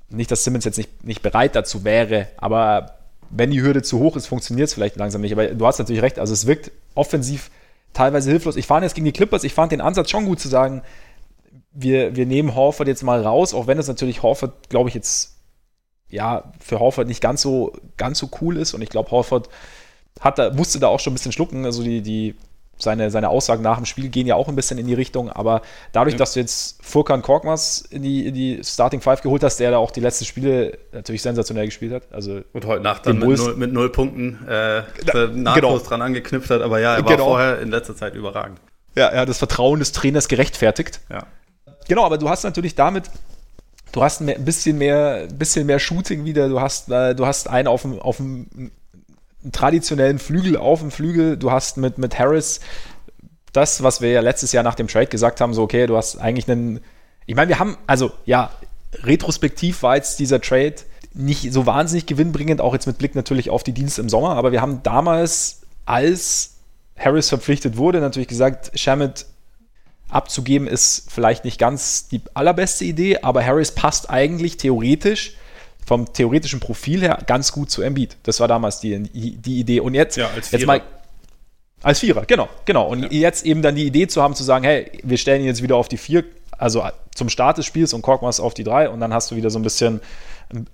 nicht, dass Simmons jetzt nicht, nicht bereit dazu wäre, aber wenn die Hürde zu hoch ist, funktioniert es vielleicht langsam nicht. Aber du hast natürlich recht, also es wirkt offensiv teilweise hilflos. Ich fahre jetzt gegen die Clippers, ich fand den Ansatz schon gut zu sagen, wir, wir nehmen Horford jetzt mal raus, auch wenn es natürlich Horford, glaube ich, jetzt ja für Horford nicht ganz so, ganz so cool ist. Und ich glaube, Horford hat da, musste da auch schon ein bisschen schlucken. Also die, die seine, seine Aussagen nach dem Spiel gehen ja auch ein bisschen in die Richtung, aber dadurch, ja. dass du jetzt Furkan Korkmaz in die, in die Starting Five geholt hast, der da auch die letzten Spiele natürlich sensationell gespielt hat. Also und heute Nacht dann mit null, mit null, Punkten äh, nahtlos genau. dran angeknüpft hat, aber ja, er war genau. vorher in letzter Zeit überragend. Ja, er hat das Vertrauen des Trainers gerechtfertigt. Ja. Genau, aber du hast natürlich damit du hast ein bisschen mehr, bisschen mehr Shooting wieder, du hast, äh, du hast einen auf dem, auf dem traditionellen Flügel auf dem Flügel. Du hast mit, mit Harris das, was wir ja letztes Jahr nach dem Trade gesagt haben, so, okay, du hast eigentlich einen. Ich meine, wir haben, also ja, retrospektiv war jetzt dieser Trade nicht so wahnsinnig gewinnbringend, auch jetzt mit Blick natürlich auf die Dienste im Sommer, aber wir haben damals, als Harris verpflichtet wurde, natürlich gesagt, Shamit abzugeben ist vielleicht nicht ganz die allerbeste Idee, aber Harris passt eigentlich theoretisch vom theoretischen Profil her ganz gut zu Embiid. Das war damals die, die Idee. Und jetzt, ja, als jetzt mal als Vierer, genau, genau. Und ja. jetzt eben dann die Idee zu haben, zu sagen, hey, wir stellen ihn jetzt wieder auf die Vier, also zum Start des Spiels und Korkmaz auf die Drei und dann hast du wieder so ein bisschen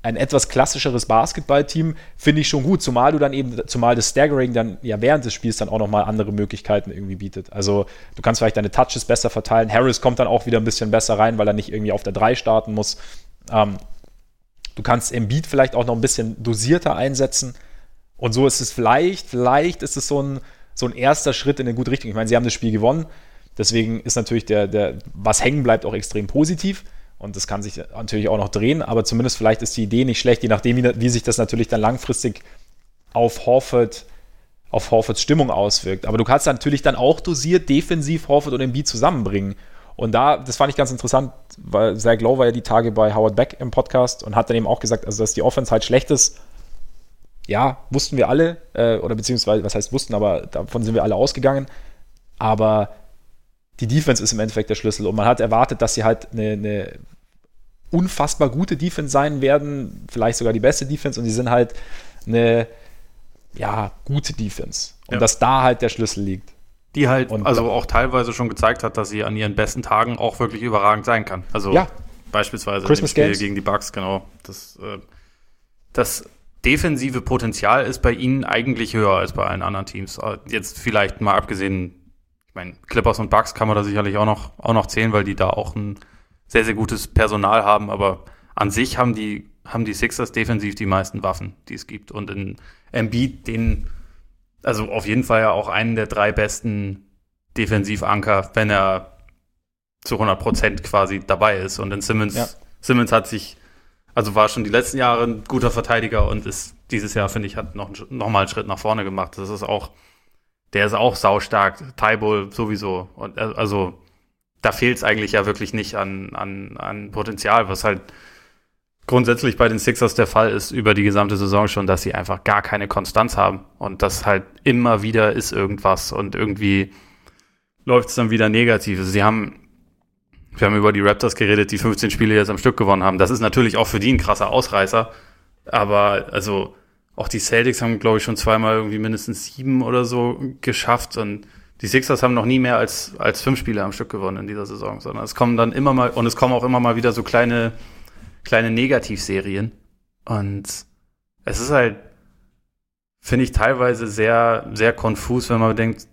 ein etwas klassischeres Basketballteam, finde ich schon gut, zumal du dann eben, zumal das Staggering dann ja während des Spiels dann auch nochmal andere Möglichkeiten irgendwie bietet. Also du kannst vielleicht deine Touches besser verteilen. Harris kommt dann auch wieder ein bisschen besser rein, weil er nicht irgendwie auf der Drei starten muss. Ähm, Du kannst Embiid vielleicht auch noch ein bisschen dosierter einsetzen. Und so ist es vielleicht, vielleicht ist es so ein, so ein erster Schritt in eine gute Richtung. Ich meine, sie haben das Spiel gewonnen. Deswegen ist natürlich der, der, was hängen bleibt, auch extrem positiv. Und das kann sich natürlich auch noch drehen, aber zumindest vielleicht ist die Idee nicht schlecht, je nachdem, wie, wie sich das natürlich dann langfristig auf Horford, auf Horfords Stimmung auswirkt. Aber du kannst natürlich dann auch dosiert defensiv Horford und Embiid zusammenbringen. Und da, das fand ich ganz interessant, weil Zach Lowe war ja die Tage bei Howard Beck im Podcast und hat dann eben auch gesagt, also dass die Offense halt schlecht ist. Ja, wussten wir alle, äh, oder beziehungsweise, was heißt wussten, aber davon sind wir alle ausgegangen. Aber die Defense ist im Endeffekt der Schlüssel und man hat erwartet, dass sie halt eine, eine unfassbar gute Defense sein werden, vielleicht sogar die beste Defense und die sind halt eine ja, gute Defense. Und ja. dass da halt der Schlüssel liegt. Die halt und also auch teilweise schon gezeigt hat, dass sie an ihren besten Tagen auch wirklich überragend sein kann. Also ja. beispielsweise Christmas Spiel Games. gegen die Bucks, genau. Das, äh, das defensive Potenzial ist bei ihnen eigentlich höher als bei allen anderen Teams. Äh, jetzt vielleicht mal abgesehen, ich meine, Clippers und Bucks kann man da sicherlich auch noch, auch noch zählen, weil die da auch ein sehr, sehr gutes Personal haben, aber an sich haben die, haben die Sixers defensiv die meisten Waffen, die es gibt. Und in Embiid, den, also auf jeden Fall ja auch einen der drei besten Defensivanker, wenn er zu 100 Prozent quasi dabei ist. Und in Simmons, ja. Simmons hat sich, also war schon die letzten Jahre ein guter Verteidiger und ist dieses Jahr, finde ich, hat noch, noch mal einen Schritt nach vorne gemacht. Das ist auch, der ist auch saustark. Tybull sowieso. Und also, da fehlt es eigentlich ja wirklich nicht an, an, an Potenzial, was halt grundsätzlich bei den Sixers der Fall ist über die gesamte Saison schon, dass sie einfach gar keine Konstanz haben und das halt immer wieder ist irgendwas und irgendwie läuft es dann wieder negativ. Also sie haben, wir haben über die Raptors geredet, die 15 Spiele jetzt am Stück gewonnen haben. Das ist natürlich auch für die ein krasser Ausreißer, aber also auch die Celtics haben, glaube ich, schon zweimal irgendwie mindestens sieben oder so geschafft und die Sixers haben noch nie mehr als, als fünf Spiele am Stück gewonnen in dieser Saison, sondern es kommen dann immer mal, und es kommen auch immer mal wieder so kleine, kleine Negativserien. Und es ist halt, finde ich, teilweise sehr, sehr konfus, wenn man denkt,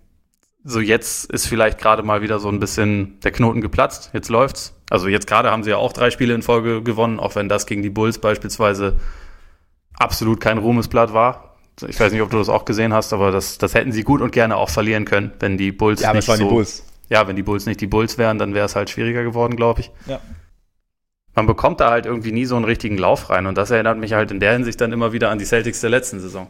so jetzt ist vielleicht gerade mal wieder so ein bisschen der Knoten geplatzt, jetzt läuft's. Also jetzt gerade haben sie ja auch drei Spiele in Folge gewonnen, auch wenn das gegen die Bulls beispielsweise absolut kein Ruhmesblatt war. Ich weiß nicht, ob du das auch gesehen hast, aber das, das hätten sie gut und gerne auch verlieren können, wenn die Bulls ja, nicht so, die Bulls. Ja, wenn die Bulls nicht die Bulls wären, dann wäre es halt schwieriger geworden, glaube ich. Ja. Man bekommt da halt irgendwie nie so einen richtigen Lauf rein und das erinnert mich halt in der Hinsicht dann immer wieder an die Celtics der letzten Saison.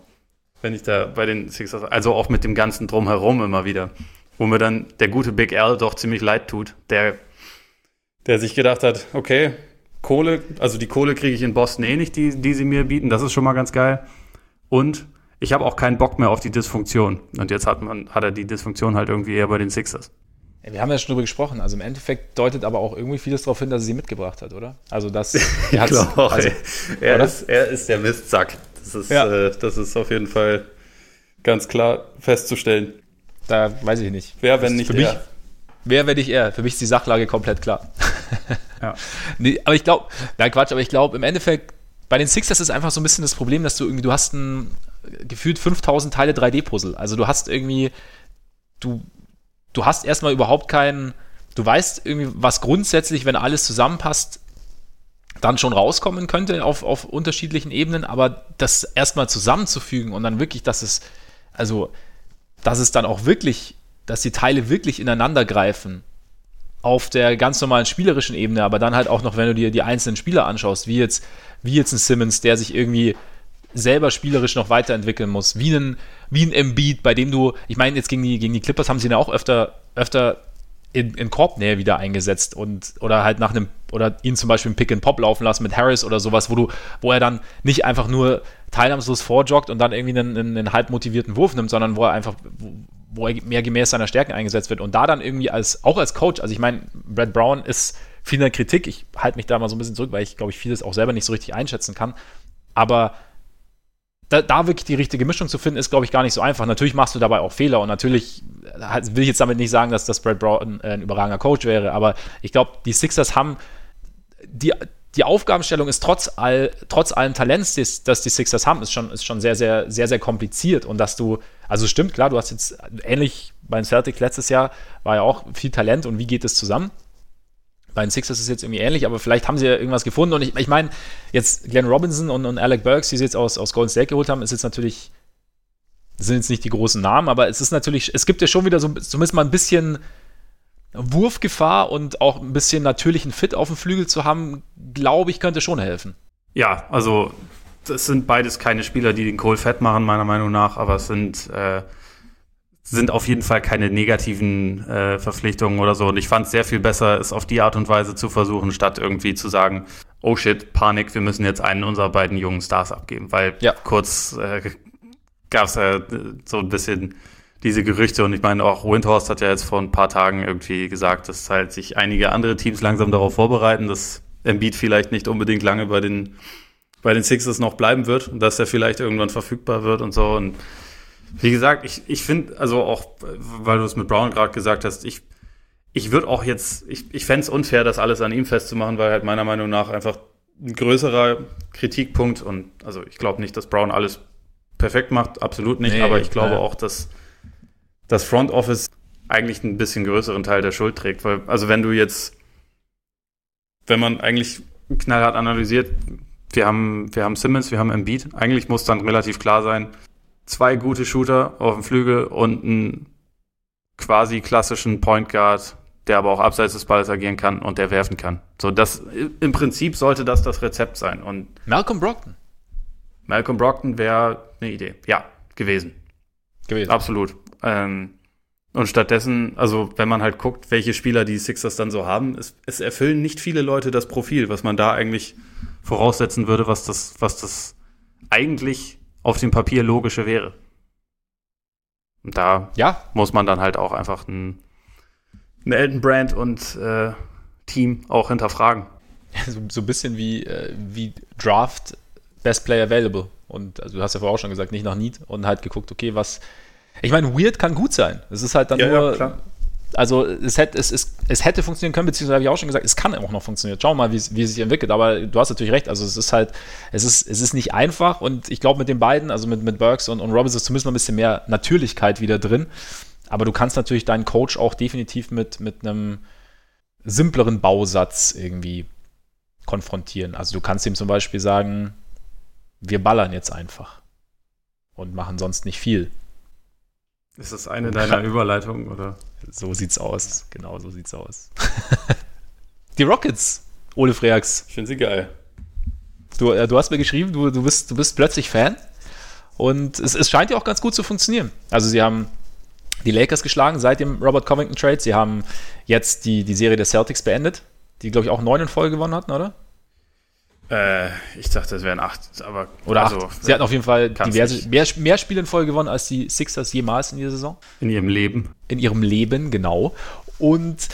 Wenn ich da bei den Sixers, also auch mit dem ganzen Drumherum immer wieder, wo mir dann der gute Big L doch ziemlich leid tut, der, der sich gedacht hat, okay, Kohle, also die Kohle kriege ich in Boston eh nicht, die, die sie mir bieten, das ist schon mal ganz geil. Und ich habe auch keinen Bock mehr auf die Dysfunktion. Und jetzt hat, man, hat er die Dysfunktion halt irgendwie eher bei den Sixers. Wir haben ja schon drüber gesprochen. Also im Endeffekt deutet aber auch irgendwie vieles darauf hin, dass er sie mitgebracht hat, oder? Also das. <laughs> ich glaube auch. Also, er, ist, er ist der Mistsack. Das ist, ja. äh, das ist auf jeden Fall ganz klar festzustellen. Da weiß ich nicht. Wer, wenn nicht für er? Mich, wer, wenn nicht er? Für mich ist die Sachlage komplett klar. <laughs> ja. nee, aber ich glaube, nein, Quatsch, aber ich glaube, im Endeffekt, bei den Sixers ist einfach so ein bisschen das Problem, dass du irgendwie, du hast ein gefühlt 5000 Teile 3D-Puzzle. Also du hast irgendwie, du, du hast erstmal überhaupt keinen, du weißt irgendwie, was grundsätzlich, wenn alles zusammenpasst, dann schon rauskommen könnte auf, auf unterschiedlichen Ebenen, aber das erstmal zusammenzufügen und dann wirklich, dass es, also, dass es dann auch wirklich, dass die Teile wirklich ineinander greifen auf der ganz normalen spielerischen Ebene, aber dann halt auch noch, wenn du dir die einzelnen Spieler anschaust, wie jetzt, wie jetzt ein Simmons, der sich irgendwie selber spielerisch noch weiterentwickeln muss, wie ein, wie ein Embiid, bei dem du, ich meine, jetzt gegen die, gegen die Clippers haben sie ihn ja auch öfter, öfter in, in Korbnähe wieder eingesetzt und oder halt nach einem oder ihn zum Beispiel im Pick and Pop laufen lassen mit Harris oder sowas, wo du, wo er dann nicht einfach nur teilnahmslos vorjoggt und dann irgendwie einen, einen, einen halb motivierten Wurf nimmt, sondern wo er einfach, wo, wo er mehr gemäß seiner Stärken eingesetzt wird und da dann irgendwie als, auch als Coach, also ich meine, Brad Brown ist viel in der Kritik, ich halte mich da mal so ein bisschen zurück, weil ich glaube ich vieles auch selber nicht so richtig einschätzen kann, aber da, da, wirklich die richtige Mischung zu finden, ist, glaube ich, gar nicht so einfach. Natürlich machst du dabei auch Fehler und natürlich will ich jetzt damit nicht sagen, dass das Brad Brown ein überragender Coach wäre, aber ich glaube, die Sixers haben die, die Aufgabenstellung ist trotz, all, trotz allen Talents, das, das die Sixers haben, ist schon, ist schon sehr, sehr, sehr, sehr kompliziert und dass du, also stimmt, klar, du hast jetzt ähnlich beim Celtic letztes Jahr war ja auch viel Talent und wie geht es zusammen? Bei den Sixers ist es jetzt irgendwie ähnlich, aber vielleicht haben sie ja irgendwas gefunden. Und ich, ich meine, jetzt Glenn Robinson und, und Alec Burks, die sie jetzt aus, aus Golden State geholt haben, ist jetzt natürlich, sind jetzt nicht die großen Namen, aber es ist natürlich, es gibt ja schon wieder so zumindest mal ein bisschen Wurfgefahr und auch ein bisschen natürlichen Fit auf dem Flügel zu haben, glaube ich, könnte schon helfen. Ja, also das sind beides keine Spieler, die den Kohl fett machen, meiner Meinung nach, aber es sind äh, sind auf jeden Fall keine negativen äh, Verpflichtungen oder so. Und ich fand es sehr viel besser, es auf die Art und Weise zu versuchen, statt irgendwie zu sagen, oh shit, Panik, wir müssen jetzt einen unserer beiden jungen Stars abgeben. Weil ja. kurz äh, gab es ja so ein bisschen diese Gerüchte und ich meine auch Windhorst hat ja jetzt vor ein paar Tagen irgendwie gesagt, dass halt sich einige andere Teams langsam darauf vorbereiten, dass Embiid vielleicht nicht unbedingt lange bei den, bei den Sixers noch bleiben wird und dass er vielleicht irgendwann verfügbar wird und so. Und wie gesagt, ich, ich finde, also auch, weil du es mit Brown gerade gesagt hast, ich, ich würde auch jetzt, ich, ich fände es unfair, das alles an ihm festzumachen, weil halt meiner Meinung nach einfach ein größerer Kritikpunkt und also ich glaube nicht, dass Brown alles perfekt macht, absolut nicht, nee, aber ich glaube ja. auch, dass das Front Office eigentlich ein bisschen größeren Teil der Schuld trägt, weil also wenn du jetzt wenn man eigentlich knallhart analysiert, wir haben wir haben Simmons, wir haben Embiid, eigentlich muss dann relativ klar sein, zwei gute Shooter auf dem Flügel und einen quasi klassischen Point Guard, der aber auch abseits des Balls agieren kann und der werfen kann. So, das im Prinzip sollte das das Rezept sein. Und Malcolm Brockton. Malcolm Brockton wäre eine Idee. Ja, gewesen. Gewesen. Absolut. Ähm, und stattdessen, also wenn man halt guckt, welche Spieler die Sixers dann so haben, es, es erfüllen nicht viele Leute das Profil, was man da eigentlich voraussetzen würde, was das, was das eigentlich auf dem Papier logische wäre. Und da ja. muss man dann halt auch einfach ein, ein Elton Brand und äh, Team auch hinterfragen. <laughs> So, so ein bisschen wie, äh, wie Draft Best Player Available. Und also du hast ja vorher auch schon gesagt, nicht nach Need und halt geguckt, okay, was. Ich meine, weird kann gut sein. Es ist halt dann ja, nur. Ja, also es hätte, es, es, es hätte funktionieren können, beziehungsweise habe ich auch schon gesagt, es kann auch noch funktionieren. Schauen wir mal, wie, wie es sich entwickelt. Aber du hast natürlich recht. Also es ist halt, es ist, es ist nicht einfach und ich glaube mit den beiden, also mit, mit Burks und, und Robbins ist zumindest noch ein bisschen mehr Natürlichkeit wieder drin. Aber du kannst natürlich deinen Coach auch definitiv mit, mit einem simpleren Bausatz irgendwie konfrontieren. Also du kannst ihm zum Beispiel sagen, wir ballern jetzt einfach und machen sonst nicht viel. Ist das eine deiner Überleitungen, oder? So sieht's aus. Genau, so sieht's aus. <laughs> Die Rockets, Ole Freaks. Ich finde sie geil. Du, äh, du hast mir geschrieben, du, du, bist, du bist plötzlich Fan. Und es, es scheint ja auch ganz gut zu funktionieren. Also sie haben die Lakers geschlagen seit dem Robert Covington Trade. Sie haben jetzt die, die Serie der Celtics beendet, die, glaube ich, auch neun in Folge gewonnen hatten, oder? Äh, ich dachte, es wären acht, aber. Oder also, acht. Sie hatten auf jeden Fall diverse, mehr, mehr Spiele in Folge gewonnen als die Sixers jemals in dieser Saison. In ihrem Leben. In ihrem Leben, genau. Und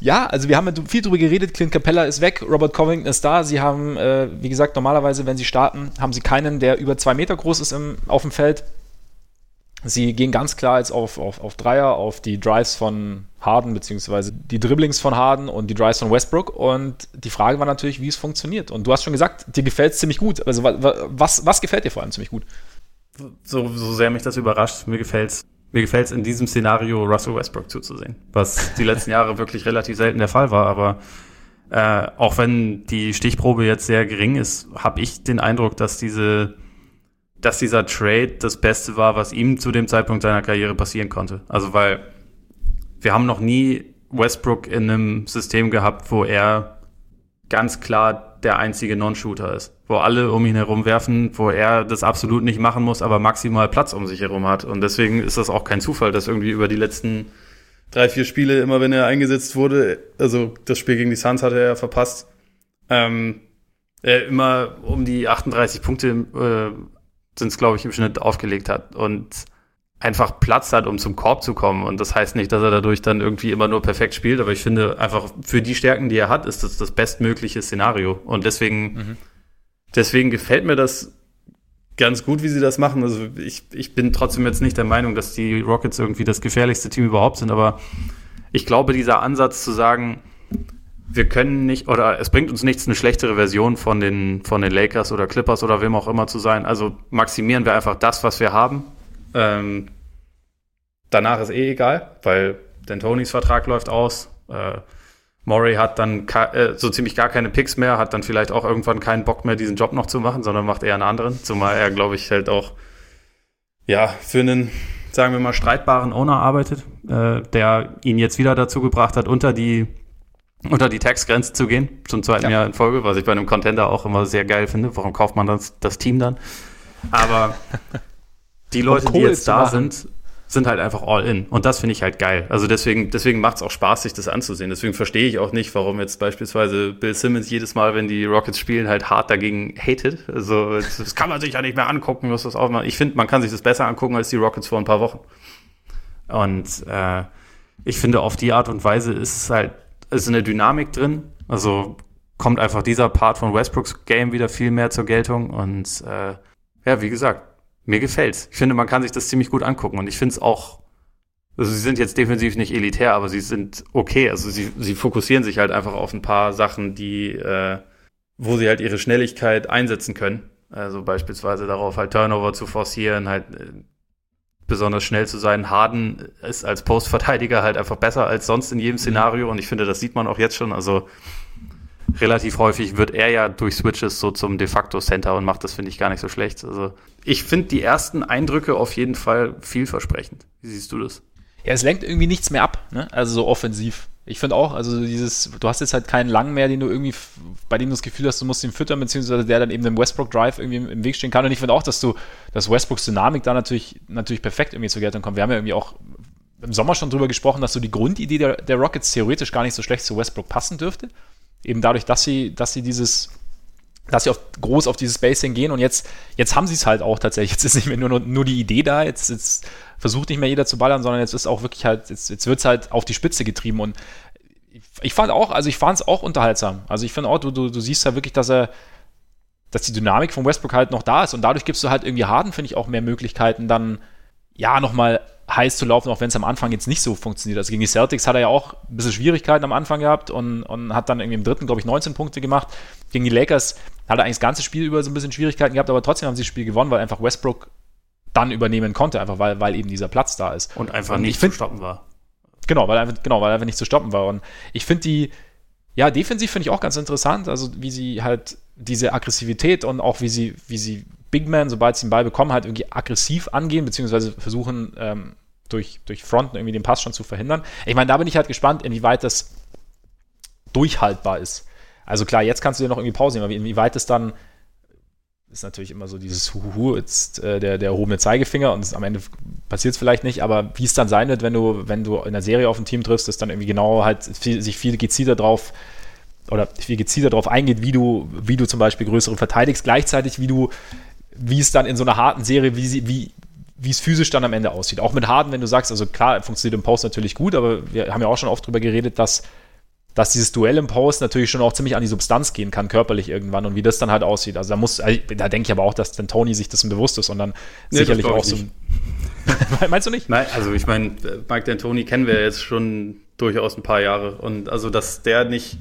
ja, also wir haben viel drüber geredet. Clint Capella ist weg, Robert Covington ist da. Sie haben, äh, wie gesagt, normalerweise, wenn sie starten, haben sie keinen, der über zwei Meter groß ist im, auf dem Feld. Sie gehen ganz klar jetzt auf, auf, auf Dreier, auf die Drives von Harden, beziehungsweise die Dribblings von Harden und die Drives von Westbrook. Und die Frage war natürlich, wie es funktioniert. Und du hast schon gesagt, dir gefällt es ziemlich gut. Also was, was gefällt dir vor allem ziemlich gut? So, so sehr mich das überrascht, mir gefällt es mir gefällt in diesem Szenario Russell Westbrook zuzusehen, was die letzten Jahre <laughs> wirklich relativ selten der Fall war. Aber äh, auch wenn die Stichprobe jetzt sehr gering ist, habe ich den Eindruck, dass diese dass dieser Trade das Beste war, was ihm zu dem Zeitpunkt seiner Karriere passieren konnte. Also weil wir haben noch nie Westbrook in einem System gehabt, wo er ganz klar der einzige Non-Shooter ist, wo alle um ihn herum werfen, wo er das absolut nicht machen muss, aber maximal Platz um sich herum hat. Und deswegen ist das auch kein Zufall, dass irgendwie über die letzten drei, vier Spiele, immer wenn er eingesetzt wurde, also das Spiel gegen die Suns hatte er verpasst, ähm, er immer um die 38 Punkte äh, sind es, glaube ich, im Schnitt aufgelegt hat und einfach Platz hat, um zum Korb zu kommen. Und das heißt nicht, dass er dadurch dann irgendwie immer nur perfekt spielt, aber ich finde einfach für die Stärken, die er hat, ist das das bestmögliche Szenario. Und deswegen, mhm. deswegen gefällt mir das ganz gut, wie sie das machen. Also ich, ich bin trotzdem jetzt nicht der Meinung, dass die Rockets irgendwie das gefährlichste Team überhaupt sind, aber ich glaube, dieser Ansatz zu sagen, wir können nicht, oder es bringt uns nichts, eine schlechtere Version von den, von den Lakers oder Clippers oder wem auch immer zu sein. Also maximieren wir einfach das, was wir haben. Ähm, danach ist eh egal, weil D'Antonis Vertrag läuft aus. Äh, Murray hat dann äh, so ziemlich gar keine Picks mehr, hat dann vielleicht auch irgendwann keinen Bock mehr, diesen Job noch zu machen, sondern macht eher einen anderen. Zumal er, glaube ich, halt auch ja für einen, sagen wir mal, streitbaren Owner arbeitet, äh, der ihn jetzt wieder dazu gebracht hat, unter die unter die Taxgrenze zu gehen, zum zweiten ja. Jahr in Folge, was ich bei einem Contender auch immer sehr geil finde. Warum kauft man das, das Team dann? Aber <laughs> die Leute, die jetzt da sind, sind halt einfach all in. Und das finde ich halt geil. Also deswegen, deswegen macht es auch Spaß, sich das anzusehen. Deswegen verstehe ich auch nicht, warum jetzt beispielsweise Bill Simmons jedes Mal, wenn die Rockets spielen, halt hart dagegen hatet. Also <laughs> das kann man sich ja nicht mehr angucken, muss das auch mal. Ich finde, man kann sich das besser angucken als die Rockets vor ein paar Wochen. Und äh, ich finde, auf die Art und Weise ist es halt ist eine Dynamik drin. Also kommt einfach dieser Part von Westbrooks Game wieder viel mehr zur Geltung. Und äh, ja, wie gesagt, mir gefällt's. Ich finde, man kann sich das ziemlich gut angucken. Und ich finde es auch, also sie sind jetzt defensiv nicht elitär, aber sie sind okay. Also sie, sie fokussieren sich halt einfach auf ein paar Sachen, die, äh, wo sie halt ihre Schnelligkeit einsetzen können. Also beispielsweise darauf halt Turnover zu forcieren, halt äh, besonders schnell zu sein. Harden ist als Postverteidiger halt einfach besser als sonst in jedem Szenario und ich finde, das sieht man auch jetzt schon. Also relativ häufig wird er ja durch Switches so zum de facto Center und macht das, finde ich, gar nicht so schlecht. Also ich finde die ersten Eindrücke auf jeden Fall vielversprechend. Wie siehst du das? Ja, es lenkt irgendwie nichts mehr ab, ne? Also so offensiv. Ich finde auch, also dieses, du hast jetzt halt keinen Lang mehr, den du irgendwie, bei dem du das Gefühl hast, du musst ihn füttern, beziehungsweise der dann eben dem Westbrook Drive irgendwie im Weg stehen kann. Und ich finde auch, dass du, dass Westbrooks Dynamik da natürlich, natürlich perfekt irgendwie zur Geltung kommt. Wir haben ja irgendwie auch im Sommer schon drüber gesprochen, dass so die Grundidee der, der Rockets theoretisch gar nicht so schlecht zu Westbrook passen dürfte. Eben dadurch, dass sie, dass sie dieses, dass sie auf, groß auf dieses Spacing gehen und jetzt, jetzt haben sie es halt auch tatsächlich. Jetzt ist nicht mehr nur, nur die Idee da, jetzt, jetzt versucht nicht mehr jeder zu ballern, sondern jetzt ist auch wirklich halt, jetzt, jetzt wird es halt auf die Spitze getrieben und ich fand auch, also ich fand es auch unterhaltsam. Also ich finde auch, du, du, du siehst ja wirklich, dass er, dass die Dynamik von Westbrook halt noch da ist und dadurch gibst du halt irgendwie Harden, finde ich, auch mehr Möglichkeiten, dann ja nochmal heiß zu laufen, auch wenn es am Anfang jetzt nicht so funktioniert. Also gegen die Celtics hat er ja auch ein bisschen Schwierigkeiten am Anfang gehabt und, und hat dann irgendwie im dritten, glaube ich, 19 Punkte gemacht. Gegen die Lakers hat er eigentlich das ganze Spiel über so ein bisschen Schwierigkeiten gehabt, aber trotzdem haben sie das Spiel gewonnen, weil einfach Westbrook dann übernehmen konnte, einfach weil, weil eben dieser Platz da ist. Und einfach und nicht zu stoppen war. Genau, weil einfach, genau, weil einfach nicht zu stoppen war. Und ich finde die, ja, defensiv finde ich auch ganz interessant, also wie sie halt diese Aggressivität und auch wie sie, wie sie Big Man, sobald sie den Ball bekommen, halt irgendwie aggressiv angehen, beziehungsweise versuchen, ähm, durch, durch Fronten irgendwie den Pass schon zu verhindern. Ich meine, da bin ich halt gespannt, inwieweit das durchhaltbar ist. Also klar, jetzt kannst du dir noch irgendwie Pause nehmen, aber inwieweit es dann ist natürlich immer so dieses Huhuhu, jetzt äh, der, der erhobene Zeigefinger und am Ende passiert es vielleicht nicht, aber wie es dann sein wird, wenn du, wenn du in der Serie auf ein Team triffst, ist dann irgendwie genau halt viel, sich viel gezielter drauf oder viel gezielter darauf eingeht, wie du, wie du zum Beispiel größere verteidigst, gleichzeitig wie du, wie es dann in so einer harten Serie, wie sie, wie, wie es physisch dann am Ende aussieht. Auch mit Harden, wenn du sagst, also klar, funktioniert im Post natürlich gut, aber wir haben ja auch schon oft drüber geredet, dass dass dieses Duell im Post natürlich schon auch ziemlich an die Substanz gehen kann, körperlich irgendwann und wie das dann halt aussieht. Also da muss, also da denke ich aber auch, dass dann Tony sich dessen bewusst ist und dann nee, sicherlich auch so. <laughs> Meinst du nicht? Nein, also ich meine, Mike D'Antoni kennen wir jetzt schon durchaus ein paar Jahre und also, dass der nicht,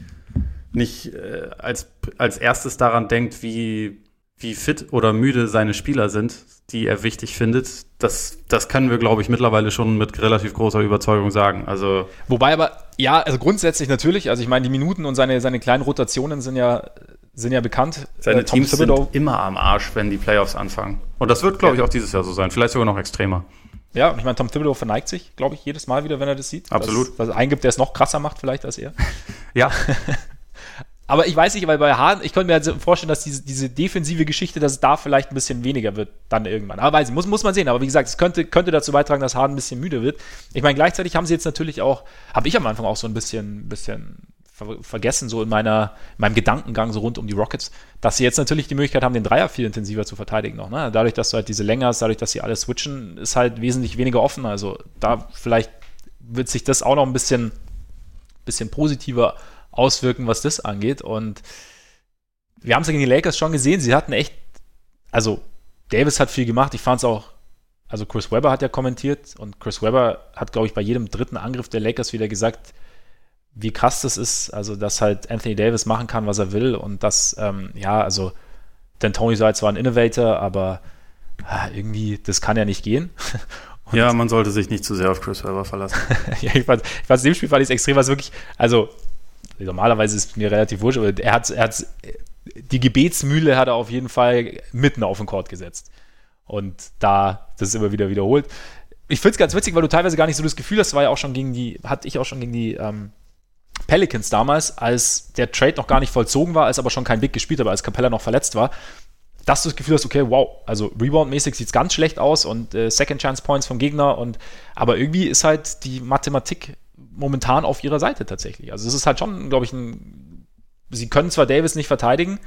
nicht äh, als, als erstes daran denkt, wie, wie fit oder müde seine Spieler sind, die er wichtig findet, das, das können wir, glaube ich, mittlerweile schon mit relativ großer Überzeugung sagen. Also Wobei aber, ja, also grundsätzlich natürlich, also ich meine, die Minuten und seine, seine kleinen Rotationen sind ja, sind ja bekannt. Seine äh, Teams sind immer am Arsch, wenn die Playoffs anfangen. Und das wird, glaube ich, auch dieses Jahr so sein. Vielleicht sogar noch extremer. Ja, ich meine, Tom Thibodeau verneigt sich, glaube ich, jedes Mal wieder, wenn er das sieht. Absolut. Was, was eingibt, der es noch krasser macht, vielleicht als er. ja. <laughs> Aber ich weiß nicht, weil bei Harden, ich könnte mir halt vorstellen, dass diese, diese defensive Geschichte, dass es da vielleicht ein bisschen weniger wird, dann irgendwann. Aber weiß ich, muss, muss man sehen. Aber wie gesagt, es könnte, könnte dazu beitragen, dass Harden ein bisschen müde wird. Ich meine, gleichzeitig haben sie jetzt natürlich auch, habe ich am Anfang auch so ein bisschen, bisschen ver vergessen, so in meiner, in meinem Gedankengang so rund um die Rockets, dass sie jetzt natürlich die Möglichkeit haben, den Dreier viel intensiver zu verteidigen noch. Ne? Dadurch, dass du halt diese Länge hast, dadurch, dass sie alle switchen, ist halt wesentlich weniger offen. Also da vielleicht wird sich das auch noch ein bisschen, bisschen positiver auswirken, was das angeht. Und wir haben es ja gegen die Lakers schon gesehen, sie hatten echt, also Davis hat viel gemacht, ich fand es auch, also Chris Webber hat ja kommentiert und Chris Webber hat, glaube ich, bei jedem dritten Angriff der Lakers wieder gesagt, wie krass das ist, also dass halt Anthony Davis machen kann, was er will und das, ähm, ja, also denn Tony sei zwar ein Innovator, aber ah, irgendwie, das kann ja nicht gehen. <laughs> Und ja, man sollte sich nicht zu sehr auf Chris Webber verlassen. <laughs> ja, ich fand, ich fand, dem Spiel fand ich es extrem, was wirklich, also normalerweise ist es mir relativ wurscht, aber er hat, er hat die Gebetsmühle hat er auf jeden Fall mitten auf den Court gesetzt. Und da, das ist immer wieder wiederholt. Ich finde es ganz witzig, weil du teilweise gar nicht so das Gefühl hast, war ja auch schon gegen die, hatte ich auch schon gegen die ähm, Pelicans damals, als der Trade noch gar nicht vollzogen war, als aber schon kein Big gespielt hat, als Capella noch verletzt war, dass du das Gefühl hast, okay, wow, also Rebound-mäßig sieht es ganz schlecht aus und äh, Second Chance Points vom Gegner und aber irgendwie ist halt die Mathematik momentan auf ihrer Seite tatsächlich. Also es ist halt schon, glaube ich, ein. Sie können zwar Davis nicht verteidigen,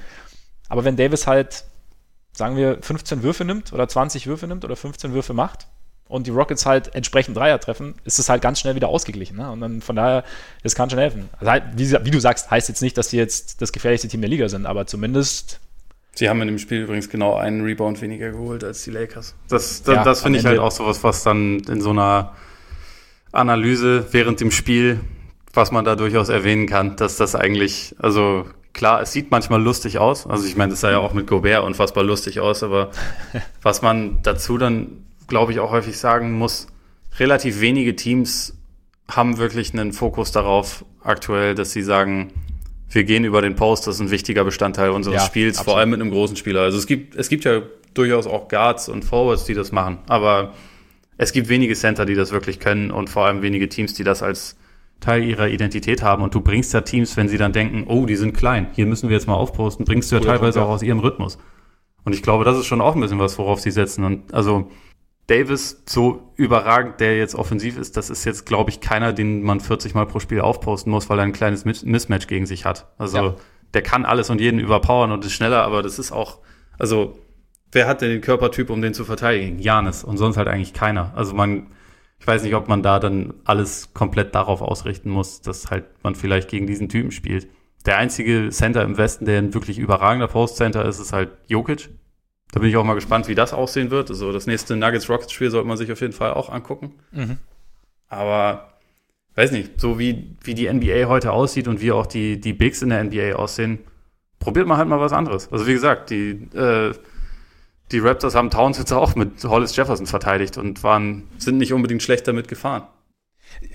aber wenn Davis halt, sagen wir, 15 Würfe nimmt oder 20 Würfe nimmt oder 15 Würfe macht, und die Rockets halt entsprechend Dreier treffen, ist es halt ganz schnell wieder ausgeglichen. Ne? Und dann von daher, das kann schon helfen. Also halt, wie, wie, du sagst, heißt jetzt nicht, dass sie jetzt das gefährlichste Team der Liga sind, aber zumindest. Sie haben in dem Spiel übrigens genau einen Rebound weniger geholt als die Lakers. Das, das, ja, das finde ich halt auch sowas, was dann in so einer Analyse während dem Spiel, was man da durchaus erwähnen kann, dass das eigentlich, also klar, es sieht manchmal lustig aus. Also ich meine, das sah ja auch mit Gobert unfassbar lustig aus, aber <laughs> was man dazu dann glaube ich, auch häufig sagen muss, relativ wenige Teams haben wirklich einen Fokus darauf aktuell, dass sie sagen, wir gehen über den Post, das ist ein wichtiger Bestandteil unseres ja, Spiels, absolut. vor allem mit einem großen Spieler. Also es gibt, es gibt ja durchaus auch Guards und Forwards, die das machen, aber es gibt wenige Center, die das wirklich können und vor allem wenige Teams, die das als Teil ihrer Identität haben. Und du bringst ja Teams, wenn sie dann denken, oh, die sind klein, hier müssen wir jetzt mal aufposten, bringst du ja teilweise auch aus ihrem Rhythmus. Und ich glaube, das ist schon auch ein bisschen was, worauf sie setzen. Und also Davis so überragend, der jetzt offensiv ist, das ist jetzt, glaube ich, keiner, den man 40 Mal pro Spiel aufposten muss, weil er ein kleines Mismatch gegen sich hat. Also ja. der kann alles und jeden überpowern und ist schneller, aber das ist auch, also wer hat denn den Körpertyp, um den zu verteidigen? Janis und sonst halt eigentlich keiner. Also man, ich weiß nicht, ob man da dann alles komplett darauf ausrichten muss, dass halt man vielleicht gegen diesen Typen spielt. Der einzige Center im Westen, der ein wirklich überragender Postcenter ist, ist halt Jokic. Da bin ich auch mal gespannt, wie das aussehen wird. Also das nächste Nuggets-Rockets-Spiel sollte man sich auf jeden Fall auch angucken. Mhm. Aber weiß nicht, so wie, wie die NBA heute aussieht und wie auch die, die Bigs in der NBA aussehen, probiert man halt mal was anderes. Also wie gesagt, die, äh, die Raptors haben Towns jetzt auch mit Hollis Jefferson verteidigt und waren, sind nicht unbedingt schlecht damit gefahren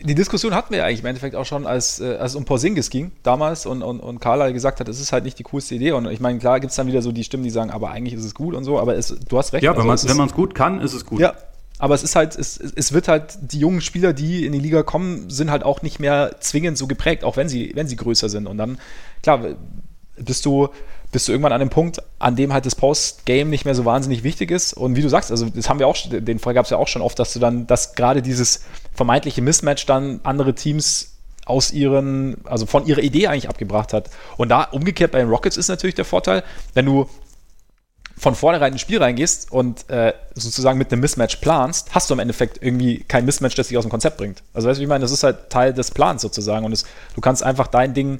die Diskussion hatten wir ja eigentlich im Endeffekt auch schon, als, äh, als es um Porzingis ging damals und, und, und Carla gesagt hat, es ist halt nicht die coolste Idee. Und ich meine, klar gibt es dann wieder so die Stimmen, die sagen, aber eigentlich ist es gut und so, aber es, du hast recht. Ja, also wenn man es gut kann, ist es gut. Ja, aber es ist halt, es, es wird halt, die jungen Spieler, die in die Liga kommen, sind halt auch nicht mehr zwingend so geprägt, auch wenn sie, wenn sie größer sind. Und dann, klar, bist du, bist du irgendwann an dem Punkt, an dem halt das Post-Game nicht mehr so wahnsinnig wichtig ist. Und wie du sagst, also das haben wir auch, den Fall gab es ja auch schon oft, dass du dann, dass gerade dieses vermeintliche Mismatch dann andere Teams aus ihren, also von ihrer Idee eigentlich abgebracht hat. Und da umgekehrt bei den Rockets ist natürlich der Vorteil, wenn du von vornherein ins Spiel reingehst und äh, sozusagen mit einem Mismatch planst, hast du im Endeffekt irgendwie kein Mismatch, das dich aus dem Konzept bringt. Also weißt du, ich meine, das ist halt Teil des Plans sozusagen und es, du kannst einfach dein Ding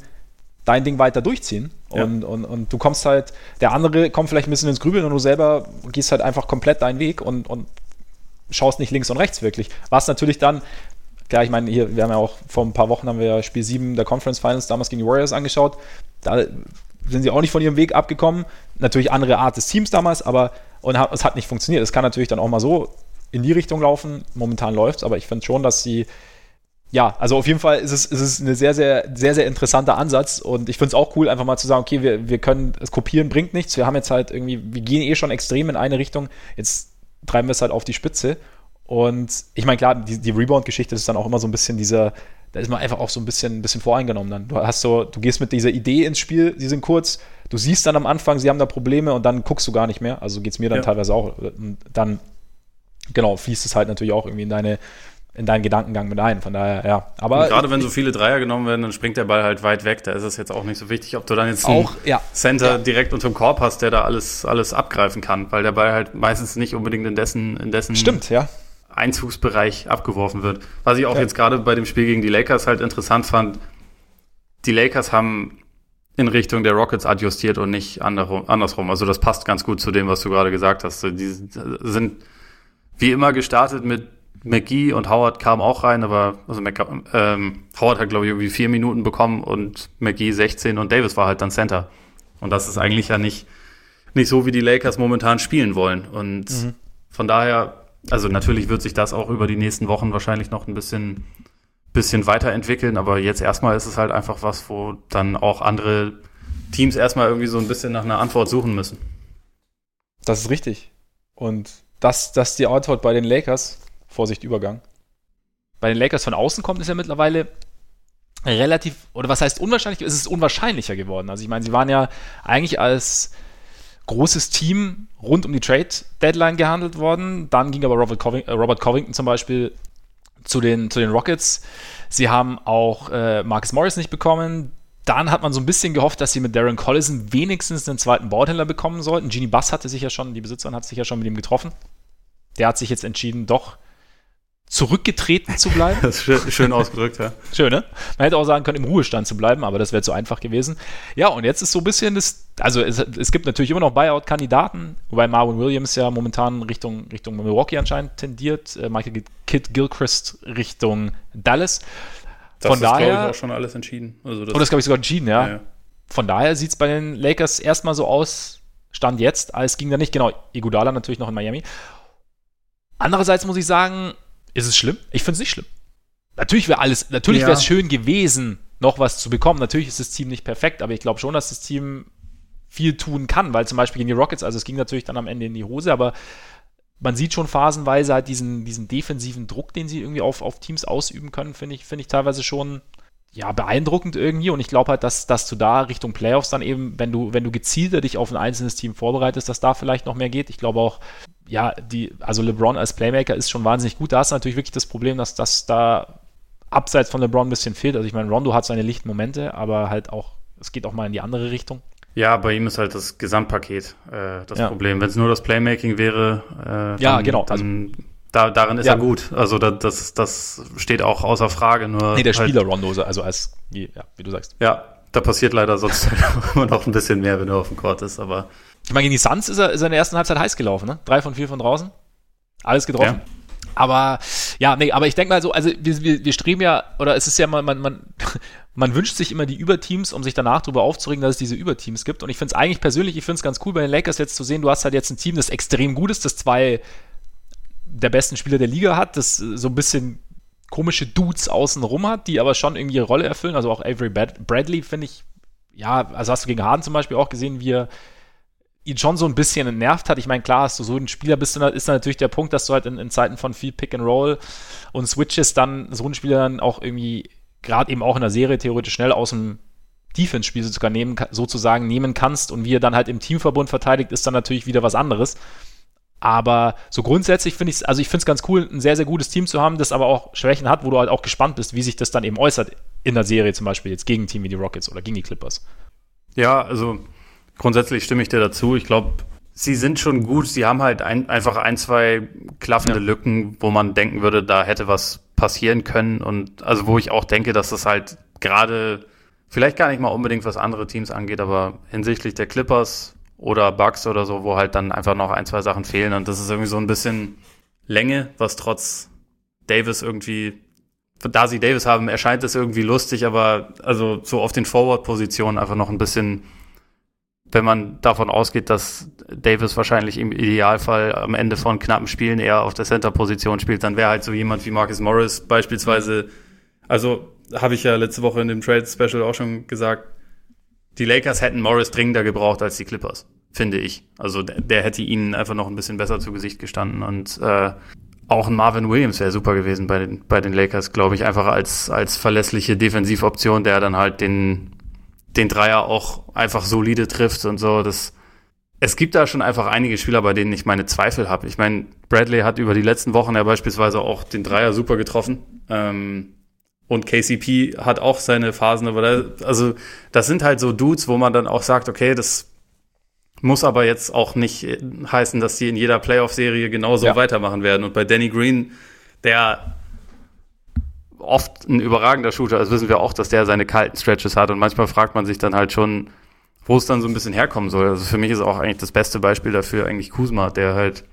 dein Ding weiter durchziehen. Und, ja. und, und du kommst halt, der andere kommt vielleicht ein bisschen ins Grübeln und du selber gehst halt einfach komplett deinen Weg und, und schaust nicht links und rechts wirklich. Was natürlich dann, klar, ich meine, hier, wir haben ja auch vor ein paar Wochen haben wir ja Spiel 7 der Conference Finals damals gegen die Warriors angeschaut. Da sind sie auch nicht von ihrem Weg abgekommen. Natürlich andere Art des Teams damals, aber und es hat nicht funktioniert. Es kann natürlich dann auch mal so in die Richtung laufen. Momentan läuft es, aber ich finde schon, dass sie ja, also auf jeden Fall ist es, ist es ein sehr, sehr, sehr, sehr interessanter Ansatz und ich finde es auch cool, einfach mal zu sagen, okay, wir, wir können, es kopieren bringt nichts, wir haben jetzt halt irgendwie, wir gehen eh schon extrem in eine Richtung, jetzt treiben wir es halt auf die Spitze. Und ich meine, klar, die, die Rebound-Geschichte ist dann auch immer so ein bisschen dieser, da ist man einfach auch so ein bisschen, ein bisschen voreingenommen dann. Du hast so, du gehst mit dieser Idee ins Spiel, die sind kurz, du siehst dann am Anfang, sie haben da Probleme und dann guckst du gar nicht mehr, also geht es mir dann ja. teilweise auch, dann, genau, fließt es halt natürlich auch irgendwie in deine in deinen Gedankengang mit ein. Von daher, ja. Aber gerade wenn so viele Dreier genommen werden, dann springt der Ball halt weit weg. Da ist es jetzt auch nicht so wichtig, ob du dann jetzt einen auch, ja. Center ja. direkt unter dem Korb hast, der da alles, alles abgreifen kann, weil der Ball halt meistens nicht unbedingt in dessen, in dessen Stimmt, ja. Einzugsbereich abgeworfen wird. Was ich auch ja. jetzt gerade bei dem Spiel gegen die Lakers halt interessant fand, die Lakers haben in Richtung der Rockets adjustiert und nicht andersrum. Also das passt ganz gut zu dem, was du gerade gesagt hast. Die sind wie immer gestartet mit McGee und Howard kamen auch rein, aber also Mac, ähm, Howard hat, glaube ich, irgendwie vier Minuten bekommen und McGee 16 und Davis war halt dann Center. Und das ist eigentlich ja nicht, nicht so, wie die Lakers momentan spielen wollen. Und mhm. von daher, also natürlich wird sich das auch über die nächsten Wochen wahrscheinlich noch ein bisschen, bisschen weiterentwickeln, aber jetzt erstmal ist es halt einfach was, wo dann auch andere Teams erstmal irgendwie so ein bisschen nach einer Antwort suchen müssen. Das ist richtig. Und dass, dass die Antwort bei den Lakers Vorsicht, Übergang. Bei den Lakers von außen kommt, ist ja mittlerweile relativ, oder was heißt unwahrscheinlich, es ist unwahrscheinlicher geworden. Also ich meine, sie waren ja eigentlich als großes Team rund um die Trade-Deadline gehandelt worden. Dann ging aber Robert, Coving äh, Robert Covington zum Beispiel zu den, zu den Rockets. Sie haben auch äh, Marcus Morris nicht bekommen. Dann hat man so ein bisschen gehofft, dass sie mit Darren Collison wenigstens einen zweiten Bordhändler bekommen sollten. Genie Bass hatte sich ja schon, die Besitzerin hat sich ja schon mit ihm getroffen. Der hat sich jetzt entschieden, doch zurückgetreten zu bleiben. <laughs> Das ist schön, ausgedrückt, ja. Schön, ne? Man hätte auch sagen können, im Ruhestand zu bleiben, aber das wäre zu einfach gewesen. Ja, und jetzt ist so ein bisschen das, also es, es gibt natürlich immer noch Buyout-Kandidaten, wobei Marvin Williams ja momentan Richtung, Richtung Milwaukee anscheinend tendiert, äh, Michael Kidd Gilchrist Richtung Dallas. Das Von ist, daher, ich, auch schon alles entschieden. Also das, oh, das glaube ich sogar entschieden, ja. ja. Von daher sieht es bei den Lakers erstmal so aus, Stand jetzt, als ging da nicht, genau, Iguodala natürlich noch in Miami. Andererseits muss ich sagen, ist es schlimm? Ich finde es nicht schlimm. Natürlich wäre alles, natürlich ja. wäre es schön gewesen, noch was zu bekommen. Natürlich ist das Team nicht perfekt, aber ich glaube schon, dass das Team viel tun kann, weil zum Beispiel gegen die Rockets, also es ging natürlich dann am Ende in die Hose, aber man sieht schon phasenweise halt diesen, diesen defensiven Druck, den sie irgendwie auf, auf Teams ausüben können, finde ich, finde ich teilweise schon ja, beeindruckend irgendwie. Und ich glaube halt, dass, dass du da Richtung Playoffs dann eben, wenn du, wenn du gezielter dich auf ein einzelnes Team vorbereitest, dass da vielleicht noch mehr geht. Ich glaube auch, ja, die, also LeBron als Playmaker ist schon wahnsinnig gut. Da ist natürlich wirklich das Problem, dass das da abseits von LeBron ein bisschen fehlt. Also ich meine, Rondo hat seine lichten Momente, aber halt auch, es geht auch mal in die andere Richtung. Ja, bei ihm ist halt das Gesamtpaket äh, das ja. Problem. Wenn es nur das Playmaking wäre, äh, dann, ja, genau. dann also, da, darin ist ja. er gut. Also da, das, das steht auch außer Frage. Nur nee, der halt, Spieler Rondo, also als, ja, wie du sagst. Ja, da passiert leider sonst <laughs> immer noch ein bisschen mehr, wenn er auf dem Court ist, aber. Ich meine, gegen die Suns ist er, ist er in der ersten Halbzeit heiß gelaufen, ne? Drei von vier von draußen. Alles getroffen. Ja. Aber ja, nee, aber ich denke mal so, also wir, wir, wir streben ja, oder es ist ja mal, man, man, <laughs> man wünscht sich immer die Überteams, um sich danach darüber aufzuregen, dass es diese Überteams gibt. Und ich finde es eigentlich persönlich, ich finde es ganz cool bei den Lakers jetzt zu sehen, du hast halt jetzt ein Team, das extrem gut ist, das zwei der besten Spieler der Liga hat, das so ein bisschen komische Dudes außenrum hat, die aber schon irgendwie ihre Rolle erfüllen. Also auch Avery Bradley finde ich, ja, also hast du gegen Harden zum Beispiel auch gesehen, wie er ihn schon so ein bisschen entnervt hat. Ich meine, klar, hast du so ein Spieler bist, du, ist dann natürlich der Punkt, dass du halt in, in, Zeiten von viel Pick and Roll und Switches dann so einen Spieler dann auch irgendwie, gerade eben auch in der Serie theoretisch schnell aus dem Defense-Spiel sogar nehmen, sozusagen nehmen kannst und wie er dann halt im Teamverbund verteidigt, ist dann natürlich wieder was anderes. Aber so grundsätzlich finde ich es, also ich finde es ganz cool, ein sehr, sehr gutes Team zu haben, das aber auch Schwächen hat, wo du halt auch gespannt bist, wie sich das dann eben äußert in der Serie zum Beispiel jetzt gegen ein Team wie die Rockets oder gegen die Clippers. Ja, also grundsätzlich stimme ich dir dazu. Ich glaube, sie sind schon gut. Sie haben halt ein, einfach ein, zwei klaffende ja. Lücken, wo man denken würde, da hätte was passieren können. Und also wo ich auch denke, dass das halt gerade vielleicht gar nicht mal unbedingt was andere Teams angeht, aber hinsichtlich der Clippers oder Bugs oder so, wo halt dann einfach noch ein, zwei Sachen fehlen. Und das ist irgendwie so ein bisschen Länge, was trotz Davis irgendwie, da sie Davis haben, erscheint es irgendwie lustig, aber also so auf den Forward-Positionen einfach noch ein bisschen, wenn man davon ausgeht, dass Davis wahrscheinlich im Idealfall am Ende von knappen Spielen eher auf der Center-Position spielt, dann wäre halt so jemand wie Marcus Morris beispielsweise, also habe ich ja letzte Woche in dem Trade-Special auch schon gesagt, die Lakers hätten Morris dringender gebraucht als die Clippers, finde ich. Also der, der hätte ihnen einfach noch ein bisschen besser zu Gesicht gestanden und äh, auch ein Marvin Williams wäre super gewesen bei den, bei den Lakers, glaube ich, einfach als, als verlässliche Defensivoption, der dann halt den, den Dreier auch einfach solide trifft und so. Das, es gibt da schon einfach einige Spieler, bei denen ich meine Zweifel habe. Ich meine, Bradley hat über die letzten Wochen ja beispielsweise auch den Dreier super getroffen. Ähm, und KCP hat auch seine Phasen, aber da, also das sind halt so Dudes, wo man dann auch sagt, okay, das muss aber jetzt auch nicht heißen, dass die in jeder Playoff-Serie genauso ja. weitermachen werden. Und bei Danny Green, der oft ein überragender Shooter ist, wissen wir auch, dass der seine kalten Stretches hat. Und manchmal fragt man sich dann halt schon, wo es dann so ein bisschen herkommen soll. Also für mich ist auch eigentlich das beste Beispiel dafür eigentlich Kuzma, der halt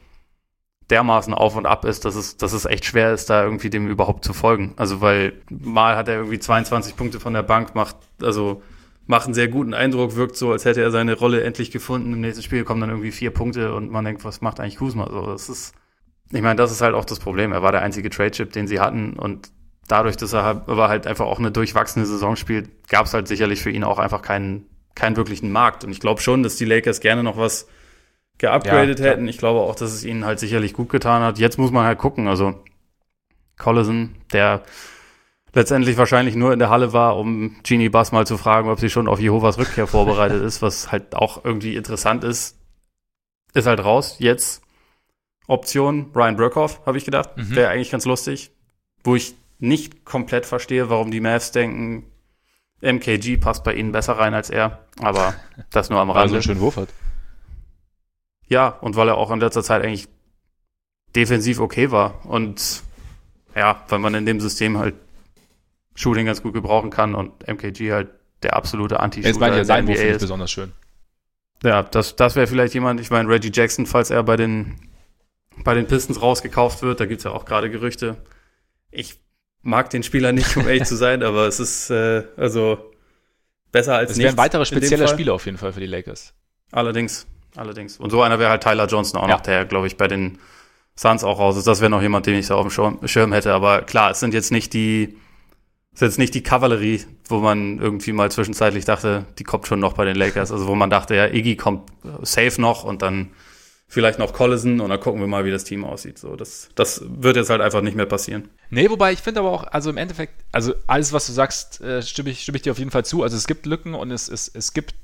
dermaßen auf und ab ist, dass es, dass es echt schwer ist, da irgendwie dem überhaupt zu folgen. Also weil mal hat er irgendwie 22 Punkte von der Bank, macht, also macht einen sehr guten Eindruck, wirkt so, als hätte er seine Rolle endlich gefunden. Im nächsten Spiel kommen dann irgendwie vier Punkte und man denkt, was macht eigentlich Kuzma? So, das ist, ich meine, das ist halt auch das Problem. Er war der einzige Trade-Chip, den sie hatten und dadurch, dass er aber halt einfach auch eine durchwachsene Saison spielt, gab es halt sicherlich für ihn auch einfach keinen, keinen wirklichen Markt. Und ich glaube schon, dass die Lakers gerne noch was geupgradet ja, hätten. Ich glaube auch, dass es ihnen halt sicherlich gut getan hat. Jetzt muss man halt gucken. Also Collison, der letztendlich wahrscheinlich nur in der Halle war, um Genie Bass mal zu fragen, ob sie schon auf Jehovas Rückkehr <laughs> vorbereitet ist, was halt auch irgendwie interessant ist, ist halt raus. Jetzt Option Ryan Burkhoff, habe ich gedacht. Mhm. Wäre eigentlich ganz lustig. Wo ich nicht komplett verstehe, warum die Mavs denken, MKG passt bei ihnen besser rein als er. Aber <laughs> das nur am Rande. Also einen schönen Wurf hat. Ja, und weil er auch in letzter Zeit eigentlich defensiv okay war. Und ja, weil man in dem System halt Shooting ganz gut gebrauchen kann und MKG halt der absolute Anti-Shooter Jetzt meine ich ja sein Wurf ist besonders schön. Ja, das, das wäre vielleicht jemand, ich meine, Reggie Jackson, falls er bei den, bei den Pistons rausgekauft wird, da gibt's ja auch gerade Gerüchte. Ich mag den Spieler nicht, um ehrlich zu sein, aber es ist äh, also besser als Es wäre ein weiterer spezieller Spieler auf jeden Fall für die Lakers. Allerdings, allerdings. Und so einer wäre halt Tyler Johnson auch ja. noch, der, glaube ich, bei den Suns auch raus ist. Das wäre noch jemand, den ich so auf dem Schirm hätte. Aber klar, es sind jetzt nicht die, es ist jetzt nicht die Kavallerie, wo man irgendwie mal zwischenzeitlich dachte, die kommt schon noch bei den Lakers. Also wo man dachte, ja, Iggy kommt safe noch und dann vielleicht noch Collison und dann gucken wir mal, wie das Team aussieht. So, das, das wird jetzt halt einfach nicht mehr passieren. Nee, wobei ich finde aber auch, also im Endeffekt, also alles, was du sagst, äh, stimme, ich, stimme ich dir auf jeden Fall zu. Also es gibt Lücken und es, es, es gibt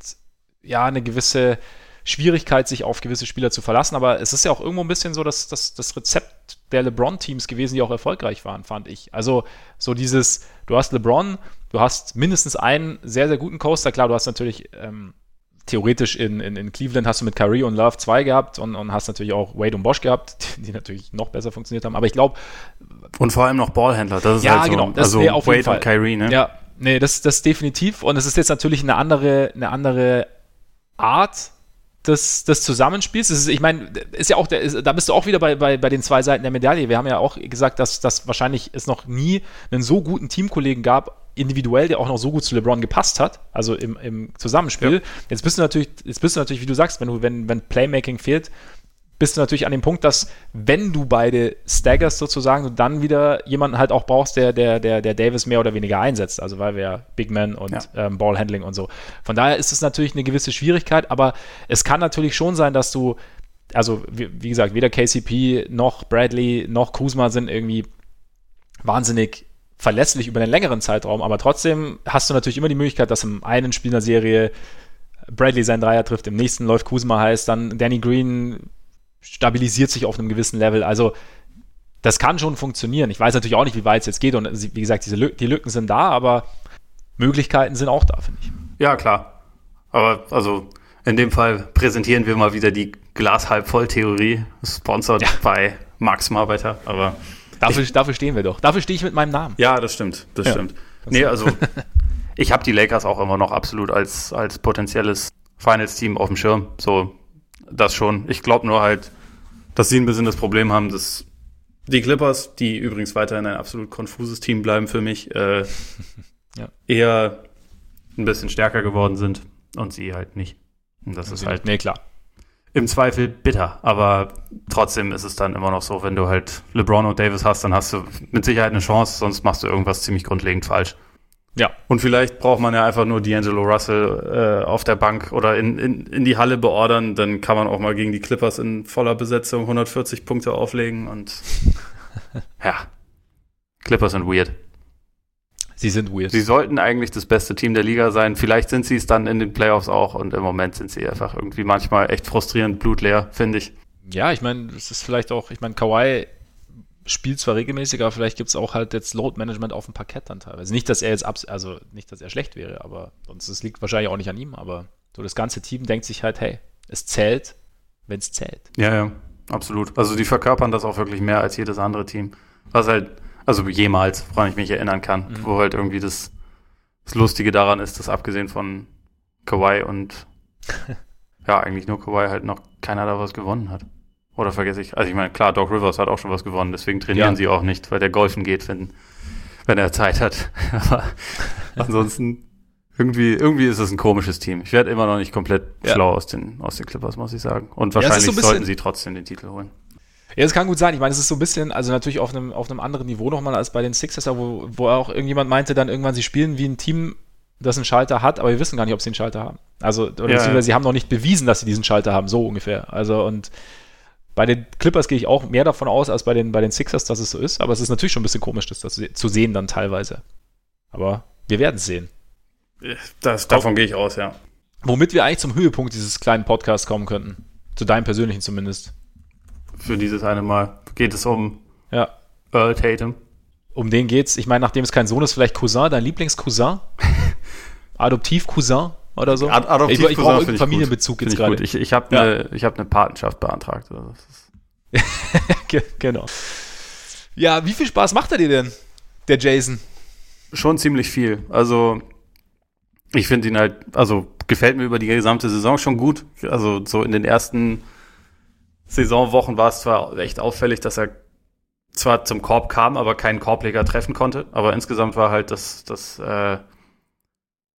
ja eine gewisse Schwierigkeit, sich auf gewisse Spieler zu verlassen. Aber es ist ja auch irgendwo ein bisschen so, dass, dass das Rezept der LeBron-Teams gewesen, die auch erfolgreich waren, fand ich. Also so dieses, du hast LeBron, du hast mindestens einen sehr, sehr guten Coaster. Klar, du hast natürlich ähm, theoretisch in, in, in Cleveland hast du mit Kyrie und Love zwei gehabt und, und hast natürlich auch Wade und Bosch gehabt, <laughs> die, die natürlich noch besser funktioniert haben. Aber ich glaube. Und vor allem noch Ballhändler, das ist ja, halt so. genau. Das also nee, auf Wade und Kyrie, ne? Ja, nee, das, das definitiv. Und es ist jetzt natürlich eine andere, eine andere Art des, des Zusammenspiels. Ist, ich meine, ist ja auch, der, ist, da bist du auch wieder bei, bei, bei den zwei Seiten der Medaille. Wir haben ja auch gesagt, dass, dass wahrscheinlich es noch nie einen so guten Teamkollegen gab, individuell, der auch noch so gut zu LeBron gepasst hat, also im, im Zusammenspiel. Ja. Jetzt bist du natürlich, jetzt bist du natürlich, wie du sagst, wenn du, wenn, wenn Playmaking fehlt, bist du natürlich an dem Punkt, dass wenn du beide staggerst sozusagen, du dann wieder jemanden halt auch brauchst, der, der, der, der Davis mehr oder weniger einsetzt. Also weil wir ja Big Man und ja. ähm, Ballhandling und so. Von daher ist es natürlich eine gewisse Schwierigkeit, aber es kann natürlich schon sein, dass du, also wie, wie gesagt, weder KCP noch Bradley noch Kuzma sind irgendwie wahnsinnig verlässlich über einen längeren Zeitraum, aber trotzdem hast du natürlich immer die Möglichkeit, dass im einen Spiel einer Serie Bradley seinen Dreier trifft, im nächsten läuft Kuzma heiß, dann Danny Green stabilisiert sich auf einem gewissen Level. Also das kann schon funktionieren. Ich weiß natürlich auch nicht, wie weit es jetzt geht und wie gesagt, diese Lücken, die Lücken sind da, aber Möglichkeiten sind auch da, finde ich. Ja, klar. Aber also in dem Fall präsentieren wir mal wieder die Glas halb voll Theorie, sponsored ja. bei Max Marbeiter, aber dafür, ich, dafür stehen wir doch. Dafür stehe ich mit meinem Namen. Ja, das stimmt, das ja. stimmt. Nee, also <laughs> ich habe die Lakers auch immer noch absolut als als potenzielles Finals Team auf dem Schirm. So das schon. Ich glaube nur halt, dass sie ein bisschen das Problem haben, dass die Clippers, die übrigens weiterhin ein absolut konfuses Team bleiben für mich, äh, <laughs> ja. eher ein bisschen stärker geworden sind und sie halt nicht. Und das und ist halt. Nee, klar. Im Zweifel bitter, aber trotzdem ist es dann immer noch so, wenn du halt LeBron und Davis hast, dann hast du mit Sicherheit eine Chance, sonst machst du irgendwas ziemlich grundlegend falsch. Ja. Und vielleicht braucht man ja einfach nur D'Angelo Russell äh, auf der Bank oder in, in, in die Halle beordern. Dann kann man auch mal gegen die Clippers in voller Besetzung 140 Punkte auflegen und <laughs> ja. Clippers sind weird. Sie sind weird. Sie sollten eigentlich das beste Team der Liga sein. Vielleicht sind sie es dann in den Playoffs auch und im Moment sind sie einfach irgendwie manchmal echt frustrierend blutleer, finde ich. Ja, ich meine, es ist vielleicht auch, ich meine, Kawhi spielt zwar regelmäßig, aber vielleicht gibt es auch halt jetzt Load Management auf dem Parkett dann teilweise. Nicht, dass er jetzt abs also nicht, dass er schlecht wäre, aber sonst es liegt wahrscheinlich auch nicht an ihm, aber so das ganze Team denkt sich halt, hey, es zählt, wenn es zählt. Ja, ja, absolut. Also die verkörpern das auch wirklich mehr als jedes andere Team. Was halt, also jemals, woran ich mich erinnern kann, mhm. wo halt irgendwie das, das Lustige daran ist, dass abgesehen von Kawhi und <laughs> ja, eigentlich nur Kawhi halt noch keiner da was gewonnen hat. Oder vergesse ich? Also ich meine, klar, Doc Rivers hat auch schon was gewonnen, deswegen trainieren ja. sie auch nicht, weil der golfen geht, wenn, wenn er Zeit hat. <laughs> Aber ansonsten, irgendwie, irgendwie ist es ein komisches Team. Ich werde immer noch nicht komplett ja. schlau aus den, aus den Clippers, muss ich sagen. Und wahrscheinlich ja, so sollten sie trotzdem den Titel holen. Ja, es kann gut sein. Ich meine, es ist so ein bisschen, also natürlich auf einem, auf einem anderen Niveau nochmal als bei den Sixers, wo, wo auch irgendjemand meinte dann irgendwann, sie spielen wie ein Team, das einen Schalter hat, aber wir wissen gar nicht, ob sie einen Schalter haben. Also, oder ja, beziehungsweise sie haben noch nicht bewiesen, dass sie diesen Schalter haben, so ungefähr. Also, und bei den Clippers gehe ich auch mehr davon aus, als bei den, bei den Sixers, dass es so ist. Aber es ist natürlich schon ein bisschen komisch, das, das zu sehen dann teilweise. Aber wir werden es sehen. Das, davon gehe ich aus, ja. Womit wir eigentlich zum Höhepunkt dieses kleinen Podcasts kommen könnten. Zu deinem persönlichen zumindest. Für dieses eine Mal geht es um ja. Earl Tatum. Um den geht's. Ich meine, nachdem es kein Sohn ist, vielleicht Cousin, dein Lieblingscousin? <laughs> Adoptiv-Cousin? oder so. Ad Adoptiv ich, ich brauche irgendeinen Familienbezug jetzt gerade. Ich, ich habe eine ja. hab ne Patenschaft beantragt. Also <laughs> genau. Ja, wie viel Spaß macht er dir denn, der Jason? Schon ziemlich viel. Also, ich finde ihn halt, also gefällt mir über die gesamte Saison schon gut. Also, so in den ersten Saisonwochen war es zwar echt auffällig, dass er zwar zum Korb kam, aber keinen Korbleger treffen konnte. Aber insgesamt war halt das, das, äh,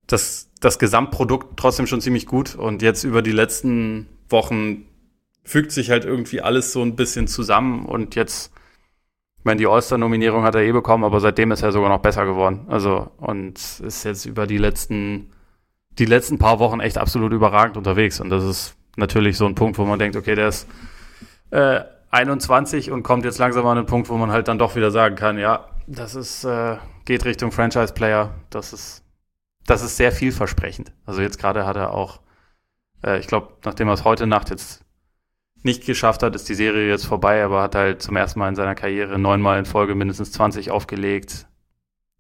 das, das Gesamtprodukt trotzdem schon ziemlich gut. Und jetzt über die letzten Wochen fügt sich halt irgendwie alles so ein bisschen zusammen. Und jetzt, ich meine, die All-Star-Nominierung hat er eh bekommen, aber seitdem ist er sogar noch besser geworden. Also, und ist jetzt über die letzten, die letzten paar Wochen echt absolut überragend unterwegs. Und das ist natürlich so ein Punkt, wo man denkt, okay, der ist äh, 21 und kommt jetzt langsam an den Punkt, wo man halt dann doch wieder sagen kann, ja, das ist, äh, geht Richtung Franchise-Player. Das ist, das ist sehr vielversprechend. Also jetzt gerade hat er auch, äh, ich glaube, nachdem er es heute Nacht jetzt nicht geschafft hat, ist die Serie jetzt vorbei, aber hat halt zum ersten Mal in seiner Karriere neunmal in Folge mindestens 20 aufgelegt.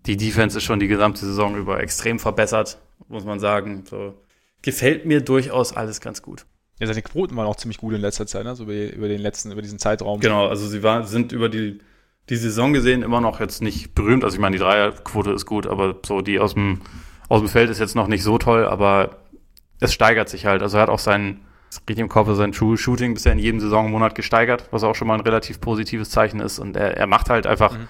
Die Defense ist schon die gesamte Saison über extrem verbessert, muss man sagen. So, gefällt mir durchaus alles ganz gut. Ja, seine Quoten waren auch ziemlich gut in letzter Zeit, also über, über den letzten, über diesen Zeitraum. Genau, also sie war, sind über die, die Saison gesehen immer noch jetzt nicht berühmt. Also ich meine, die Dreierquote ist gut, aber so die aus dem, aus dem Feld ist jetzt noch nicht so toll, aber es steigert sich halt. Also er hat auch sein, richtig im Kopf, sein True Shooting bisher in jedem Saisonmonat gesteigert, was auch schon mal ein relativ positives Zeichen ist. Und er, er macht halt einfach, mhm.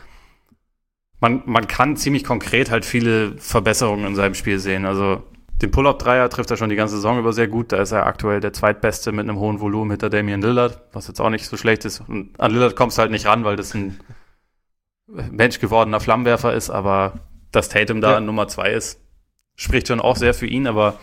man, man kann ziemlich konkret halt viele Verbesserungen in seinem Spiel sehen. Also den Pull-Up-Dreier trifft er schon die ganze Saison über sehr gut. Da ist er aktuell der zweitbeste mit einem hohen Volumen hinter Damian Lillard, was jetzt auch nicht so schlecht ist. Und an Lillard kommst du halt nicht ran, weil das ein Mensch gewordener Flammenwerfer ist, aber dass Tatum da ja. Nummer zwei ist, spricht schon auch sehr für ihn, aber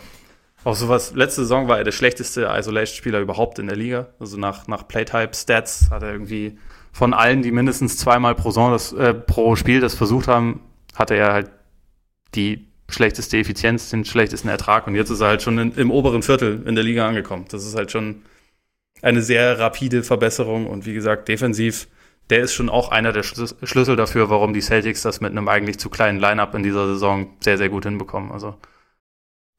auch sowas, letzte Saison war er der schlechteste Isolation-Spieler überhaupt in der Liga. Also nach, nach Playtype-Stats hat er irgendwie von allen, die mindestens zweimal pro, Saison das, äh, pro Spiel das versucht haben, hatte er halt die schlechteste Effizienz, den schlechtesten Ertrag und jetzt ist er halt schon in, im oberen Viertel in der Liga angekommen. Das ist halt schon eine sehr rapide Verbesserung und wie gesagt, defensiv, der ist schon auch einer der Schlüssel dafür, warum die Celtics das mit einem eigentlich zu kleinen Lineup in dieser Saison sehr, sehr gut hinbekommen. Also.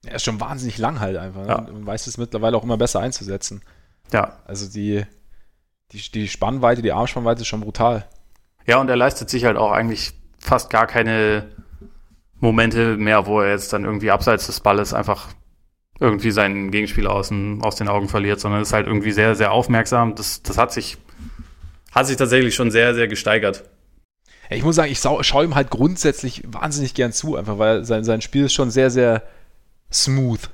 Er ist schon wahnsinnig lang halt einfach. Ne? Ja. Und weiß es mittlerweile auch immer besser einzusetzen. Ja. Also die, die, die Spannweite, die Armspannweite ist schon brutal. Ja, und er leistet sich halt auch eigentlich fast gar keine Momente mehr, wo er jetzt dann irgendwie abseits des Balles einfach irgendwie seinen Gegenspieler aus den, aus den Augen verliert, sondern ist halt irgendwie sehr, sehr aufmerksam. Das, das hat sich, hat sich tatsächlich schon sehr, sehr gesteigert. Ich muss sagen, ich schaue ihm halt grundsätzlich wahnsinnig gern zu, einfach weil sein, sein Spiel ist schon sehr, sehr smooth.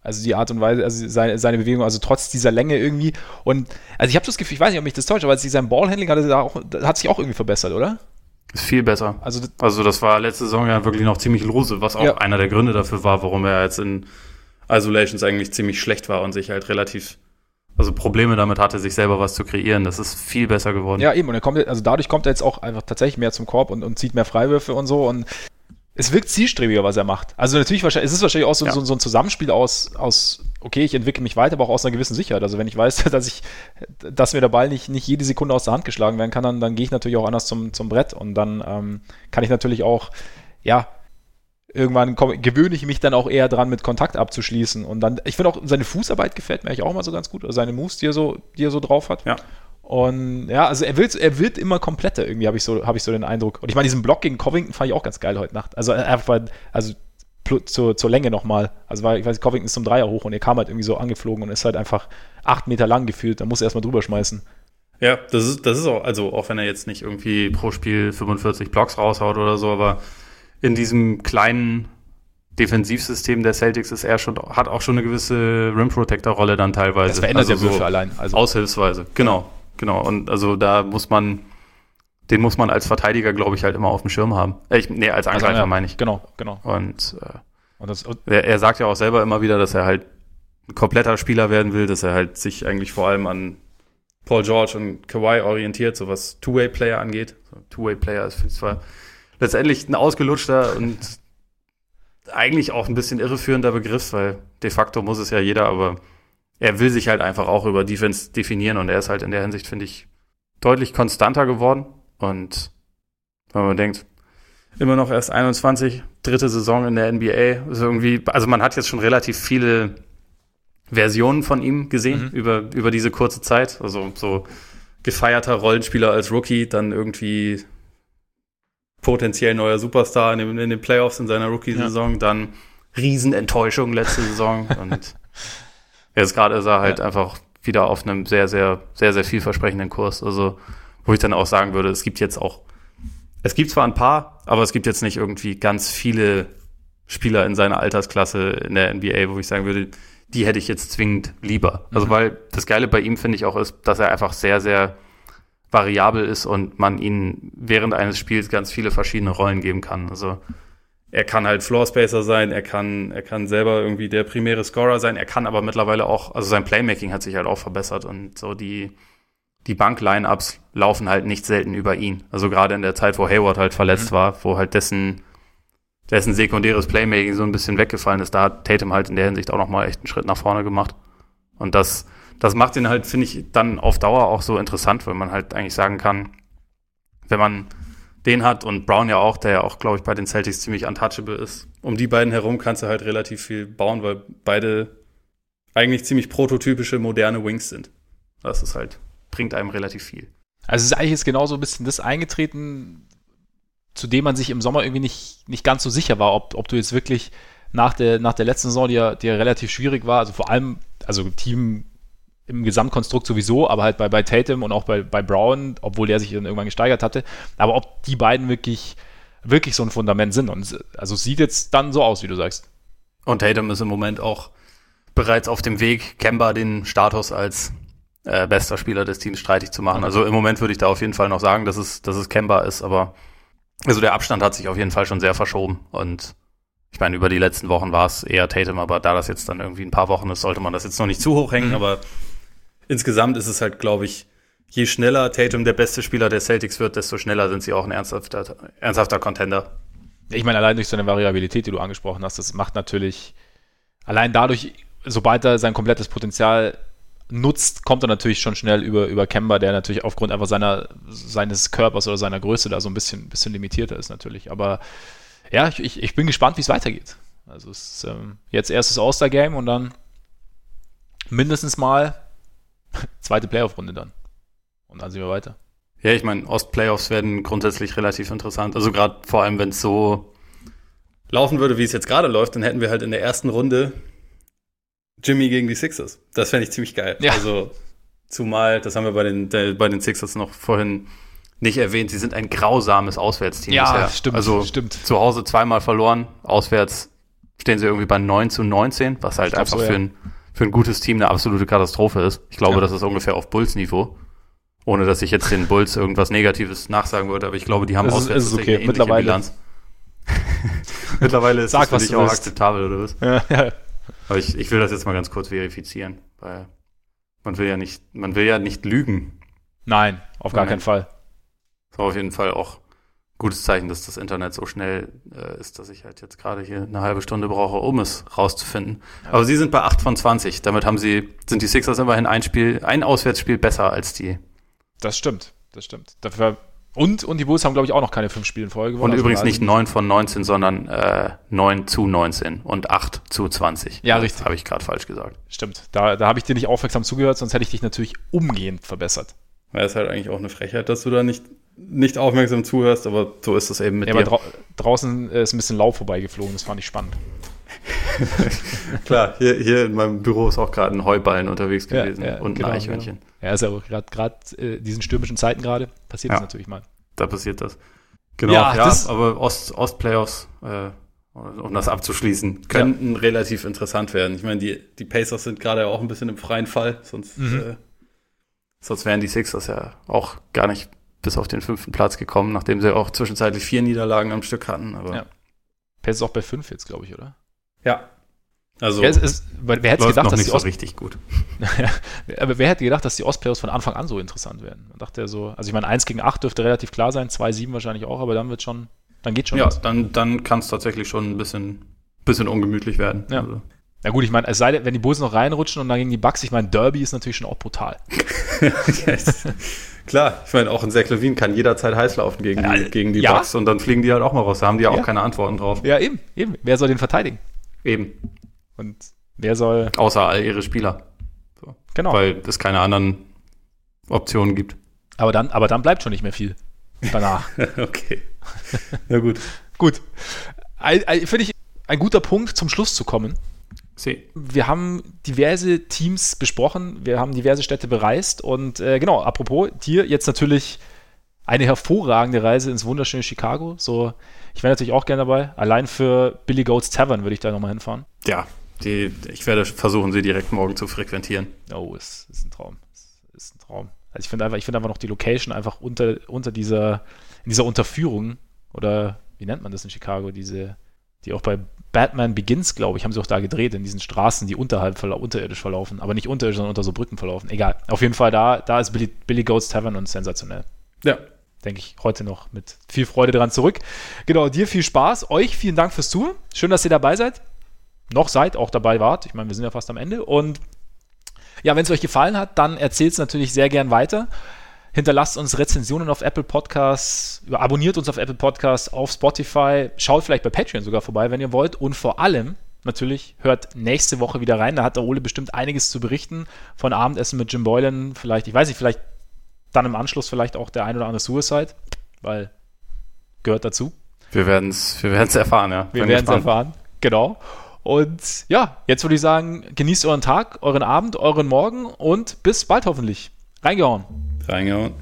Also die Art und Weise, also seine, seine Bewegung, also trotz dieser Länge irgendwie. Und also ich habe das Gefühl, ich weiß nicht, ob mich das täuscht, aber sein Ballhandling hat, hat sich auch irgendwie verbessert, oder? Ist viel besser. Also, also das war letzte Saison ja wirklich noch ziemlich lose, was auch ja. einer der Gründe dafür war, warum er jetzt in Isolations eigentlich ziemlich schlecht war und sich halt relativ, also Probleme damit hatte, sich selber was zu kreieren. Das ist viel besser geworden. Ja, eben. Und er kommt, also dadurch kommt er jetzt auch einfach tatsächlich mehr zum Korb und, und zieht mehr Freiwürfe und so. Und es wirkt zielstrebiger, was er macht. Also natürlich wahrscheinlich, es ist wahrscheinlich auch so, ja. so, so, ein Zusammenspiel aus, aus, okay, ich entwickle mich weiter, aber auch aus einer gewissen Sicherheit. Also wenn ich weiß, <laughs> dass ich, dass mir der Ball nicht, nicht jede Sekunde aus der Hand geschlagen werden kann, dann, dann gehe ich natürlich auch anders zum, zum Brett und dann ähm, kann ich natürlich auch, ja, irgendwann komm, gewöhne ich mich dann auch eher dran, mit Kontakt abzuschließen. Und dann, ich finde auch, seine Fußarbeit gefällt mir eigentlich auch mal so ganz gut, also seine Moves, die er so, die er so drauf hat. Ja. Und ja, also er wird, er wird immer kompletter, irgendwie habe ich, so, hab ich so den Eindruck. Und ich meine, diesen Block gegen Covington fand ich auch ganz geil heute Nacht. Also einfach, also zur, zur Länge nochmal. Also weil, ich weiß, Covington ist zum Dreier hoch und er kam halt irgendwie so angeflogen und ist halt einfach acht Meter lang gefühlt. Da muss er erstmal drüber schmeißen. Ja, das ist, das ist auch, also auch wenn er jetzt nicht irgendwie pro Spiel 45 Blocks raushaut oder so, aber in diesem kleinen Defensivsystem der Celtics ist er schon, hat auch schon eine gewisse Rim Protector Rolle dann teilweise. Das verändert also ja so allein. Also. Aushilfsweise, genau. Genau, und also da muss man, den muss man als Verteidiger, glaube ich, halt immer auf dem Schirm haben. Äh, ich, nee, als Angreifer also, ja, meine ich. Genau, genau. Und, äh, und das, er, er, sagt ja auch selber immer wieder, dass er halt ein kompletter Spieler werden will, dass er halt sich eigentlich vor allem an Paul George und Kawhi orientiert, so was Two-Way-Player angeht. So, Two-Way-Player ist zwar letztendlich ein ausgelutschter und eigentlich auch ein bisschen irreführender Begriff, weil de facto muss es ja jeder, aber er will sich halt einfach auch über Defense definieren und er ist halt in der Hinsicht, finde ich, deutlich konstanter geworden. Und wenn man denkt, immer noch erst 21, dritte Saison in der NBA, ist irgendwie, also man hat jetzt schon relativ viele Versionen von ihm gesehen mhm. über, über diese kurze Zeit. Also so gefeierter Rollenspieler als Rookie, dann irgendwie potenziell neuer Superstar in den, in den Playoffs in seiner Rookie-Saison, ja. dann Riesenenttäuschung letzte Saison <laughs> und jetzt gerade ist er halt ja. einfach wieder auf einem sehr, sehr, sehr, sehr vielversprechenden Kurs. Also, wo ich dann auch sagen würde, es gibt jetzt auch, es gibt zwar ein paar, aber es gibt jetzt nicht irgendwie ganz viele Spieler in seiner Altersklasse in der NBA, wo ich sagen würde, die hätte ich jetzt zwingend lieber. Also, mhm. weil das Geile bei ihm, finde ich, auch ist, dass er einfach sehr, sehr variabel ist und man ihn während eines Spiels ganz viele verschiedene Rollen geben kann. Also er kann halt Floorspacer sein, er kann, er kann selber irgendwie der primäre Scorer sein, er kann aber mittlerweile auch, also sein Playmaking hat sich halt auch verbessert und so die, die Bank-Line-Ups laufen halt nicht selten über ihn. Also gerade in der Zeit, wo Hayward halt verletzt mhm. war, wo halt dessen, dessen sekundäres Playmaking so ein bisschen weggefallen ist, da hat Tatum halt in der Hinsicht auch nochmal echt einen Schritt nach vorne gemacht. Und das, das macht ihn halt, finde ich, dann auf Dauer auch so interessant, weil man halt eigentlich sagen kann, wenn man den hat und Brown ja auch, der ja auch, glaube ich, bei den Celtics ziemlich untouchable ist. Um die beiden herum kannst du halt relativ viel bauen, weil beide eigentlich ziemlich prototypische moderne Wings sind. Das ist halt, bringt einem relativ viel. Also es ist eigentlich jetzt genauso ein bisschen das eingetreten, zu dem man sich im Sommer irgendwie nicht, nicht ganz so sicher war, ob, ob du jetzt wirklich nach der, nach der letzten Saison, die ja, die ja relativ schwierig war, also vor allem, also Team im Gesamtkonstrukt sowieso, aber halt bei, bei Tatum und auch bei, bei Brown, obwohl der sich dann irgendwann gesteigert hatte. Aber ob die beiden wirklich, wirklich so ein Fundament sind. Und also es sieht jetzt dann so aus, wie du sagst. Und Tatum ist im Moment auch bereits auf dem Weg, Kemba den Status als äh, bester Spieler des Teams streitig zu machen. Also im Moment würde ich da auf jeden Fall noch sagen, dass es, dass es Kemba ist, aber also der Abstand hat sich auf jeden Fall schon sehr verschoben. Und ich meine, über die letzten Wochen war es eher Tatum, aber da das jetzt dann irgendwie ein paar Wochen ist, sollte man das jetzt noch nicht zu hoch hängen, mhm. aber insgesamt ist es halt, glaube ich, je schneller Tatum der beste Spieler der Celtics wird, desto schneller sind sie auch ein ernsthafter, ernsthafter Contender. Ich meine, allein durch seine Variabilität, die du angesprochen hast, das macht natürlich, allein dadurch, sobald er sein komplettes Potenzial nutzt, kommt er natürlich schon schnell über, über Kemba, der natürlich aufgrund einfach seiner, seines Körpers oder seiner Größe da so ein bisschen, bisschen limitierter ist natürlich. Aber ja, ich, ich bin gespannt, wie es weitergeht. Also es ist ähm, jetzt erstes All-Star-Game und dann mindestens mal zweite Playoff-Runde dann. Und dann sind wir weiter. Ja, ich meine, Ost-Playoffs werden grundsätzlich relativ interessant. Also gerade vor allem, wenn es so laufen würde, wie es jetzt gerade läuft, dann hätten wir halt in der ersten Runde Jimmy gegen die Sixers. Das fände ich ziemlich geil. Ja. Also zumal, das haben wir bei den, der, bei den Sixers noch vorhin nicht erwähnt, sie sind ein grausames Auswärtsteam. Ja, bisher. stimmt. Also stimmt. zu Hause zweimal verloren, auswärts stehen sie irgendwie bei 9 zu 19, was halt einfach so, für ja. ein für ein gutes Team eine absolute Katastrophe ist. Ich glaube, ja. das ist ungefähr auf Bulls-Niveau. Ohne dass ich jetzt den Bulls irgendwas Negatives nachsagen würde, aber ich glaube, die haben auswärts okay. Mittlerweile. Bilanz. <laughs> Mittlerweile ist Sag, das für dich auch willst. akzeptabel, oder was? Ja, ja. Aber ich, ich will das jetzt mal ganz kurz verifizieren, weil man will ja nicht, man will ja nicht lügen. Nein, auf gar keinen Fall. War auf jeden Fall auch gutes Zeichen, dass das Internet so schnell äh, ist, dass ich halt jetzt gerade hier eine halbe Stunde brauche, um es rauszufinden. Ja. Aber sie sind bei 8 von 20. Damit haben sie, sind die Sixers immerhin ein Spiel, ein Auswärtsspiel besser als die. Das stimmt, das stimmt. Dafür und, und die Bulls haben, glaube ich, auch noch keine fünf Spiele in Folge gewonnen. Und also übrigens nicht 9 von 19, sondern äh, 9 zu 19 und 8 zu 20. Ja, richtig. Habe ich gerade falsch gesagt. Stimmt. Da, da habe ich dir nicht aufmerksam zugehört, sonst hätte ich dich natürlich umgehend verbessert. Ja, ist halt eigentlich auch eine Frechheit, dass du da nicht nicht aufmerksam zuhörst, aber so ist es eben mit ja, dir. Aber dra draußen ist ein bisschen Lauf vorbeigeflogen, das fand ich spannend. <laughs> Klar, hier, hier in meinem Büro ist auch gerade ein Heuballen unterwegs gewesen ja, ja, und genau, ein Eichhörnchen. Genau. Ja, ist ja auch gerade äh, diesen stürmischen Zeiten gerade passiert ja, das natürlich mal. Da passiert das. Genau, ja, ja aber Ost, Ost-Playoffs, äh, um das abzuschließen, könnten ja. relativ interessant werden. Ich meine, die, die Pacers sind gerade auch ein bisschen im freien Fall, sonst, mhm. äh, sonst wären die Sixers ja auch gar nicht bis auf den fünften Platz gekommen, nachdem sie auch zwischenzeitlich vier Niederlagen am Stück hatten. Aber ja. Pace ist auch bei fünf jetzt, glaube ich, oder? Ja. Also, ja, ist, wer hätte gedacht, dass die Ost so richtig gut. <laughs> aber wer hätte gedacht, dass die Ostplayoffs von Anfang an so interessant werden? Man dachte ja so, also ich meine, 1 gegen 8 dürfte relativ klar sein, 2, 7 wahrscheinlich auch, aber dann wird schon, dann geht schon. Ja, was. dann, dann kann es tatsächlich schon ein bisschen, bisschen ungemütlich werden. Ja. Also. Na gut, ich meine, es sei denn, wenn die Bulls noch reinrutschen und dann gegen die Bucks, ich meine, Derby ist natürlich schon auch brutal. yes. <laughs> Klar, ich meine, auch ein Zach Levine kann jederzeit heiß laufen gegen ja, die, gegen die ja. Bucks und dann fliegen die halt auch mal raus. Da haben die ja auch keine Antworten drauf. Ja, eben, eben. Wer soll den verteidigen? Eben. Und wer soll. Außer all ihre Spieler. So. Genau. Weil es keine anderen Optionen gibt. Aber dann, aber dann bleibt schon nicht mehr viel danach. <laughs> okay. Na gut. gut. Finde ich ein guter Punkt, zum Schluss zu kommen. See. Wir haben diverse Teams besprochen, wir haben diverse Städte bereist und äh, genau, apropos, dir jetzt natürlich eine hervorragende Reise ins wunderschöne Chicago. So, ich wäre natürlich auch gerne dabei. Allein für Billy Goats Tavern würde ich da nochmal hinfahren. Ja, die, ich werde versuchen, sie direkt morgen zu frequentieren. Oh, ist, ist ein Traum. Ist, ist ein Traum. Also ich finde einfach, ich einfach noch die Location einfach unter, unter dieser, in dieser Unterführung oder wie nennt man das in Chicago, diese, die auch bei Batman Begins, glaube ich, haben sie auch da gedreht, in diesen Straßen, die unterhalb unterirdisch verlaufen, aber nicht unterirdisch, sondern unter so Brücken verlaufen. Egal. Auf jeden Fall, da, da ist Billy, Billy Goats Tavern und sensationell. Ja. Denke ich heute noch mit viel Freude dran zurück. Genau, dir viel Spaß. Euch vielen Dank fürs Zuhören. Schön, dass ihr dabei seid. Noch seid, auch dabei wart. Ich meine, wir sind ja fast am Ende. Und ja, wenn es euch gefallen hat, dann erzählt es natürlich sehr gern weiter. Hinterlasst uns Rezensionen auf Apple Podcasts, abonniert uns auf Apple Podcasts, auf Spotify, schaut vielleicht bei Patreon sogar vorbei, wenn ihr wollt. Und vor allem, natürlich, hört nächste Woche wieder rein. Da hat der Ole bestimmt einiges zu berichten von Abendessen mit Jim Boylan. Vielleicht, ich weiß nicht, vielleicht dann im Anschluss vielleicht auch der ein oder andere Suicide, weil gehört dazu. Wir werden es wir erfahren, ja. Wir werden es erfahren, genau. Und ja, jetzt würde ich sagen, genießt euren Tag, euren Abend, euren Morgen und bis bald hoffentlich. Reingehauen. reingehauen.